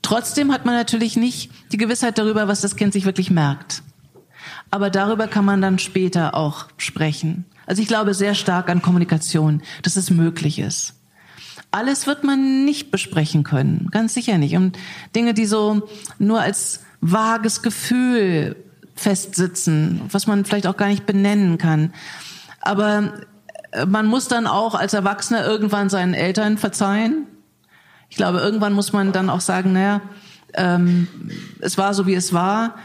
Trotzdem hat man natürlich nicht die Gewissheit darüber, was das Kind sich wirklich merkt. Aber darüber kann man dann später auch sprechen. Also ich glaube sehr stark an Kommunikation, dass es möglich ist. Alles wird man nicht besprechen können, ganz sicher nicht. Und Dinge, die so nur als vages Gefühl festsitzen, was man vielleicht auch gar nicht benennen kann. Aber äh, man muss dann auch als Erwachsener irgendwann seinen Eltern verzeihen. Ich glaube, irgendwann muss man dann auch sagen, naja, ähm, es war so, wie es war.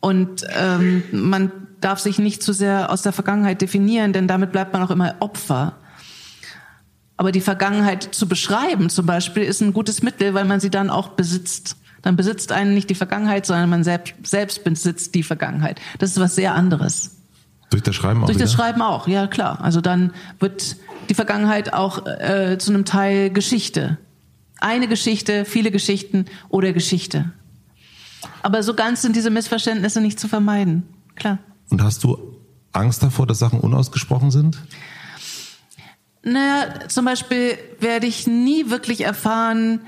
Und ähm, man darf sich nicht zu sehr aus der Vergangenheit definieren, denn damit bleibt man auch immer Opfer. Aber die Vergangenheit zu beschreiben zum Beispiel ist ein gutes Mittel, weil man sie dann auch besitzt. Dann besitzt einen nicht die Vergangenheit, sondern man selbst, selbst besitzt die Vergangenheit. Das ist was sehr anderes. Durch das Schreiben auch Durch wieder? das Schreiben auch, ja klar. Also dann wird die Vergangenheit auch äh, zu einem Teil Geschichte. Eine Geschichte, viele Geschichten oder Geschichte. Aber so ganz sind diese Missverständnisse nicht zu vermeiden. Klar. Und hast du Angst davor, dass Sachen unausgesprochen sind? Naja, zum Beispiel werde ich nie wirklich erfahren,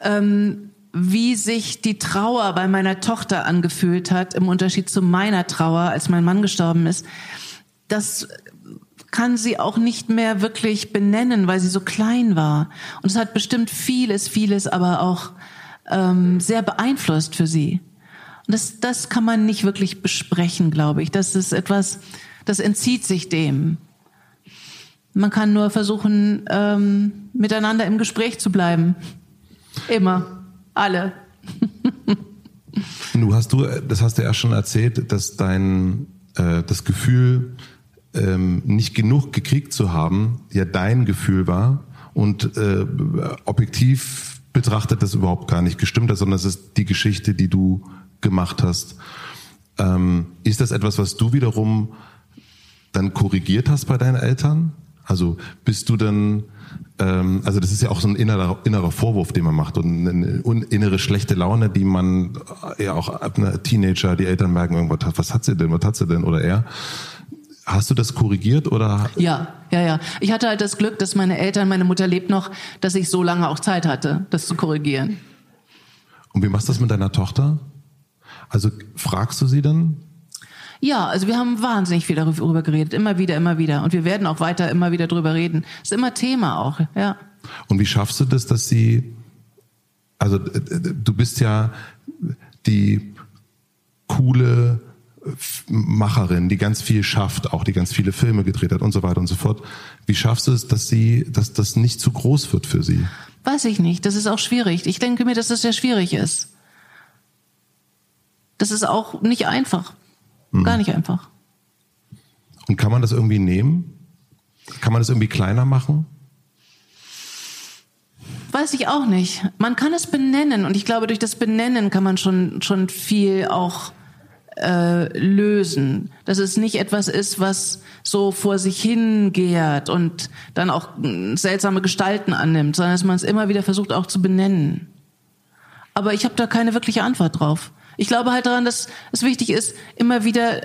ähm, wie sich die Trauer bei meiner Tochter angefühlt hat, im Unterschied zu meiner Trauer, als mein Mann gestorben ist. Das kann sie auch nicht mehr wirklich benennen, weil sie so klein war. Und es hat bestimmt vieles, vieles aber auch ähm, sehr beeinflusst für sie. Und das, das kann man nicht wirklich besprechen, glaube ich. Das ist etwas, das entzieht sich dem. Man kann nur versuchen, ähm, miteinander im Gespräch zu bleiben. Immer. Alle. *laughs* Du hast du, das hast du ja schon erzählt, dass dein äh, das Gefühl, ähm, nicht genug gekriegt zu haben, ja dein Gefühl war und äh, objektiv betrachtet das überhaupt gar nicht gestimmt hat, sondern es ist die Geschichte, die du gemacht hast. Ähm, ist das etwas, was du wiederum dann korrigiert hast bei deinen Eltern? Also bist du dann, ähm, also das ist ja auch so ein innerer, innerer Vorwurf, den man macht und eine innere schlechte Laune, die man ja auch ab einer Teenager, die Eltern merken irgendwas, was hat sie denn, was hat sie denn oder er. Hast du das korrigiert oder? Ja, ja, ja. Ich hatte halt das Glück, dass meine Eltern, meine Mutter lebt noch, dass ich so lange auch Zeit hatte, das zu korrigieren. Und wie machst du das mit deiner Tochter? Also fragst du sie dann? Ja, also wir haben wahnsinnig viel darüber geredet, immer wieder, immer wieder. Und wir werden auch weiter immer wieder drüber reden. Ist immer Thema auch, ja. Und wie schaffst du das, dass sie, also äh, äh, du bist ja die coole F- Macherin, die ganz viel schafft, auch die ganz viele Filme gedreht hat und so weiter und so fort. Wie schaffst du es, dass sie, dass das nicht zu groß wird für sie? Weiß ich nicht. Das ist auch schwierig. Ich denke mir, dass das sehr schwierig ist. Das ist auch nicht einfach. Gar nicht einfach. Und kann man das irgendwie nehmen? Kann man das irgendwie kleiner machen? Weiß ich auch nicht. Man kann es benennen und ich glaube, durch das Benennen kann man schon, schon viel auch äh, lösen. Dass es nicht etwas ist, was so vor sich hingehrt und dann auch mm, seltsame Gestalten annimmt, sondern dass man es immer wieder versucht auch zu benennen. Aber ich habe da keine wirkliche Antwort drauf. Ich glaube halt daran, dass es wichtig ist, immer wieder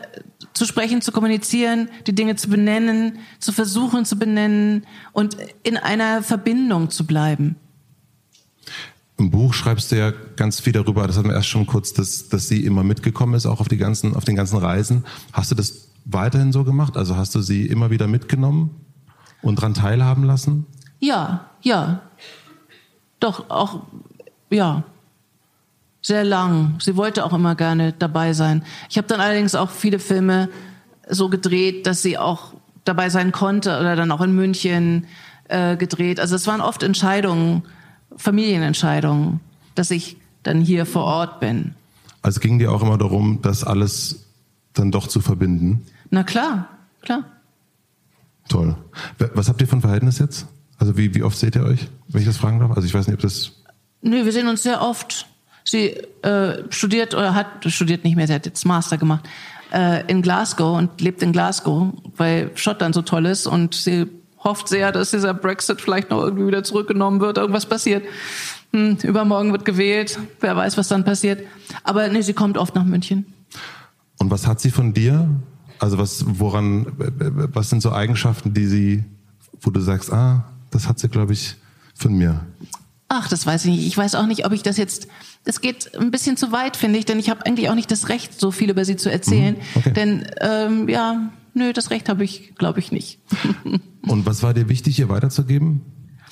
zu sprechen, zu kommunizieren, die Dinge zu benennen, zu versuchen zu benennen und in einer Verbindung zu bleiben. Im Buch schreibst du ja ganz viel darüber, das hatten wir erst schon kurz, dass, dass sie immer mitgekommen ist, auch auf, die ganzen, auf den ganzen Reisen. Hast du das weiterhin so gemacht? Also hast du sie immer wieder mitgenommen und dran teilhaben lassen? Ja, ja. Doch, auch, ja. Sehr lang. Sie wollte auch immer gerne dabei sein. Ich habe dann allerdings auch viele Filme so gedreht, dass sie auch dabei sein konnte oder dann auch in München äh, gedreht. Also es waren oft Entscheidungen, Familienentscheidungen, dass ich dann hier vor Ort bin. Also ging dir auch immer darum, dass alles dann doch zu verbinden? Na klar, klar. Toll. Was habt ihr von Verhältnis jetzt? Also wie, wie oft seht ihr euch, wenn ich das fragen darf? Also ich weiß nicht, ob das... Nö, wir sehen uns sehr oft. Sie äh, studiert oder hat, studiert nicht mehr, sie hat jetzt Master gemacht, äh, in Glasgow und lebt in Glasgow, weil Schottland so toll ist und sie hofft sehr, dass dieser Brexit vielleicht noch irgendwie wieder zurückgenommen wird, irgendwas passiert. Hm, übermorgen wird gewählt, wer weiß, was dann passiert. Aber nee, sie kommt oft nach München. Und was hat sie von dir? Also was, woran, was sind so Eigenschaften, die sie, wo du sagst, ah, das hat sie, glaube ich, von mir? Ach, das weiß ich nicht. Ich weiß auch nicht, ob ich das jetzt. Das geht ein bisschen zu weit, finde ich, denn ich habe eigentlich auch nicht das Recht, so viel über sie zu erzählen. Mhm, okay. Denn ähm, ja, nö, das Recht habe ich, glaube ich, nicht. *laughs* Und was war dir wichtig, ihr weiterzugeben?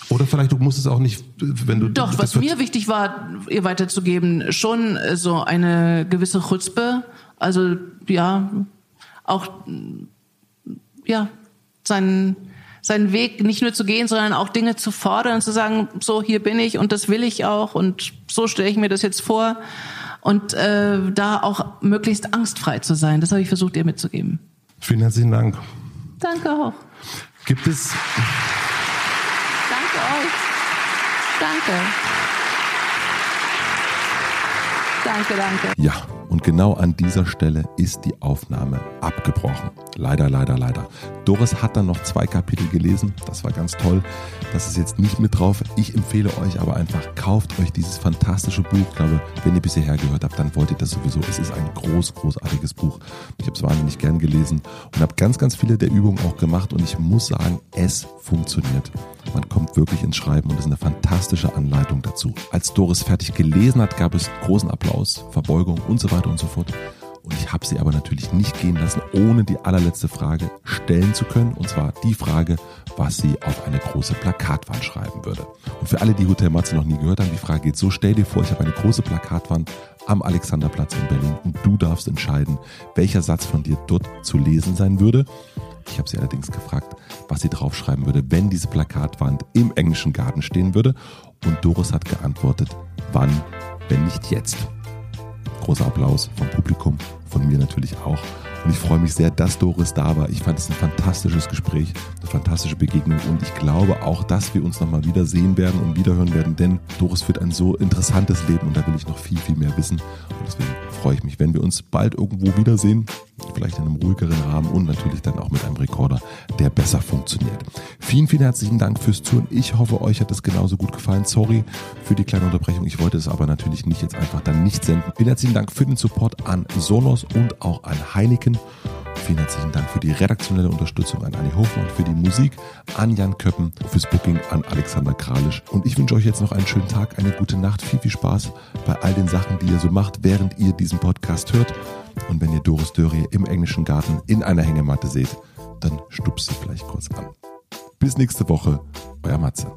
Oder vielleicht du musst es auch nicht, wenn du. Doch, was mir wichtig war, ihr weiterzugeben, schon so eine gewisse Chutzpe. Also ja, auch ja seinen seinen Weg nicht nur zu gehen, sondern auch Dinge zu fordern und zu sagen, so hier bin ich und das will ich auch und so stelle ich mir das jetzt vor und äh, da auch möglichst angstfrei zu sein. Das habe ich versucht, ihr mitzugeben. Vielen herzlichen Dank. Danke auch. Gibt es. Danke euch. Danke. Danke, danke. Ja, und genau an dieser Stelle ist die Aufnahme abgebrochen. Leider, leider, leider. Doris hat dann noch zwei Kapitel gelesen. Das war ganz toll. Das ist jetzt nicht mit drauf. Ich empfehle euch aber einfach, kauft euch dieses fantastische Buch. Ich glaube, wenn ihr bisher gehört habt, dann wollt ihr das sowieso. Es ist ein groß, großartiges Buch. Ich habe es wahnsinnig gern gelesen und habe ganz, ganz viele der Übungen auch gemacht. Und ich muss sagen, es funktioniert. Man kommt wirklich ins Schreiben und es ist eine fantastische Anleitung dazu. Als Doris fertig gelesen hat, gab es großen Applaus, Verbeugung und so weiter und so fort. Und ich habe sie aber natürlich nicht gehen lassen, ohne die allerletzte Frage stellen zu können. Und zwar die Frage, was sie auf eine große Plakatwand schreiben würde. Und für alle, die Hotel Matze noch nie gehört haben, die Frage geht so, stell dir vor, ich habe eine große Plakatwand am Alexanderplatz in Berlin und du darfst entscheiden, welcher Satz von dir dort zu lesen sein würde. Ich habe sie allerdings gefragt, was sie draufschreiben würde, wenn diese Plakatwand im englischen Garten stehen würde. Und Doris hat geantwortet, wann, wenn nicht jetzt. Großer Applaus vom Publikum, von mir natürlich auch. Und ich freue mich sehr, dass Doris da war. Ich fand es ein fantastisches Gespräch, eine fantastische Begegnung und ich glaube auch, dass wir uns nochmal wiedersehen werden und wiederhören werden, denn Doris führt ein so interessantes Leben und da will ich noch viel, viel mehr wissen. Und deswegen freue ich mich, wenn wir uns bald irgendwo wiedersehen, vielleicht in einem ruhigeren Rahmen und natürlich dann auch mit einem Rekorder, der besser funktioniert. Vielen, vielen herzlichen Dank fürs Zuhören. Ich hoffe, euch hat es genauso gut gefallen. Sorry für die kleine Unterbrechung. Ich wollte es aber natürlich nicht jetzt einfach dann nicht senden. Vielen herzlichen Dank für den Support an Sonos und auch an Heineken. Vielen herzlichen Dank für die redaktionelle Unterstützung an Anni Hofmann, für die Musik an Jan Köppen, fürs Booking an Alexander Kralisch. Und ich wünsche euch jetzt noch einen schönen Tag, eine gute Nacht, viel, viel Spaß bei all den Sachen, die ihr so macht, während ihr diesen Podcast hört. Und wenn ihr Doris Dörrie im englischen Garten in einer Hängematte seht, dann stupst sie vielleicht kurz an. Bis nächste Woche, euer Matze.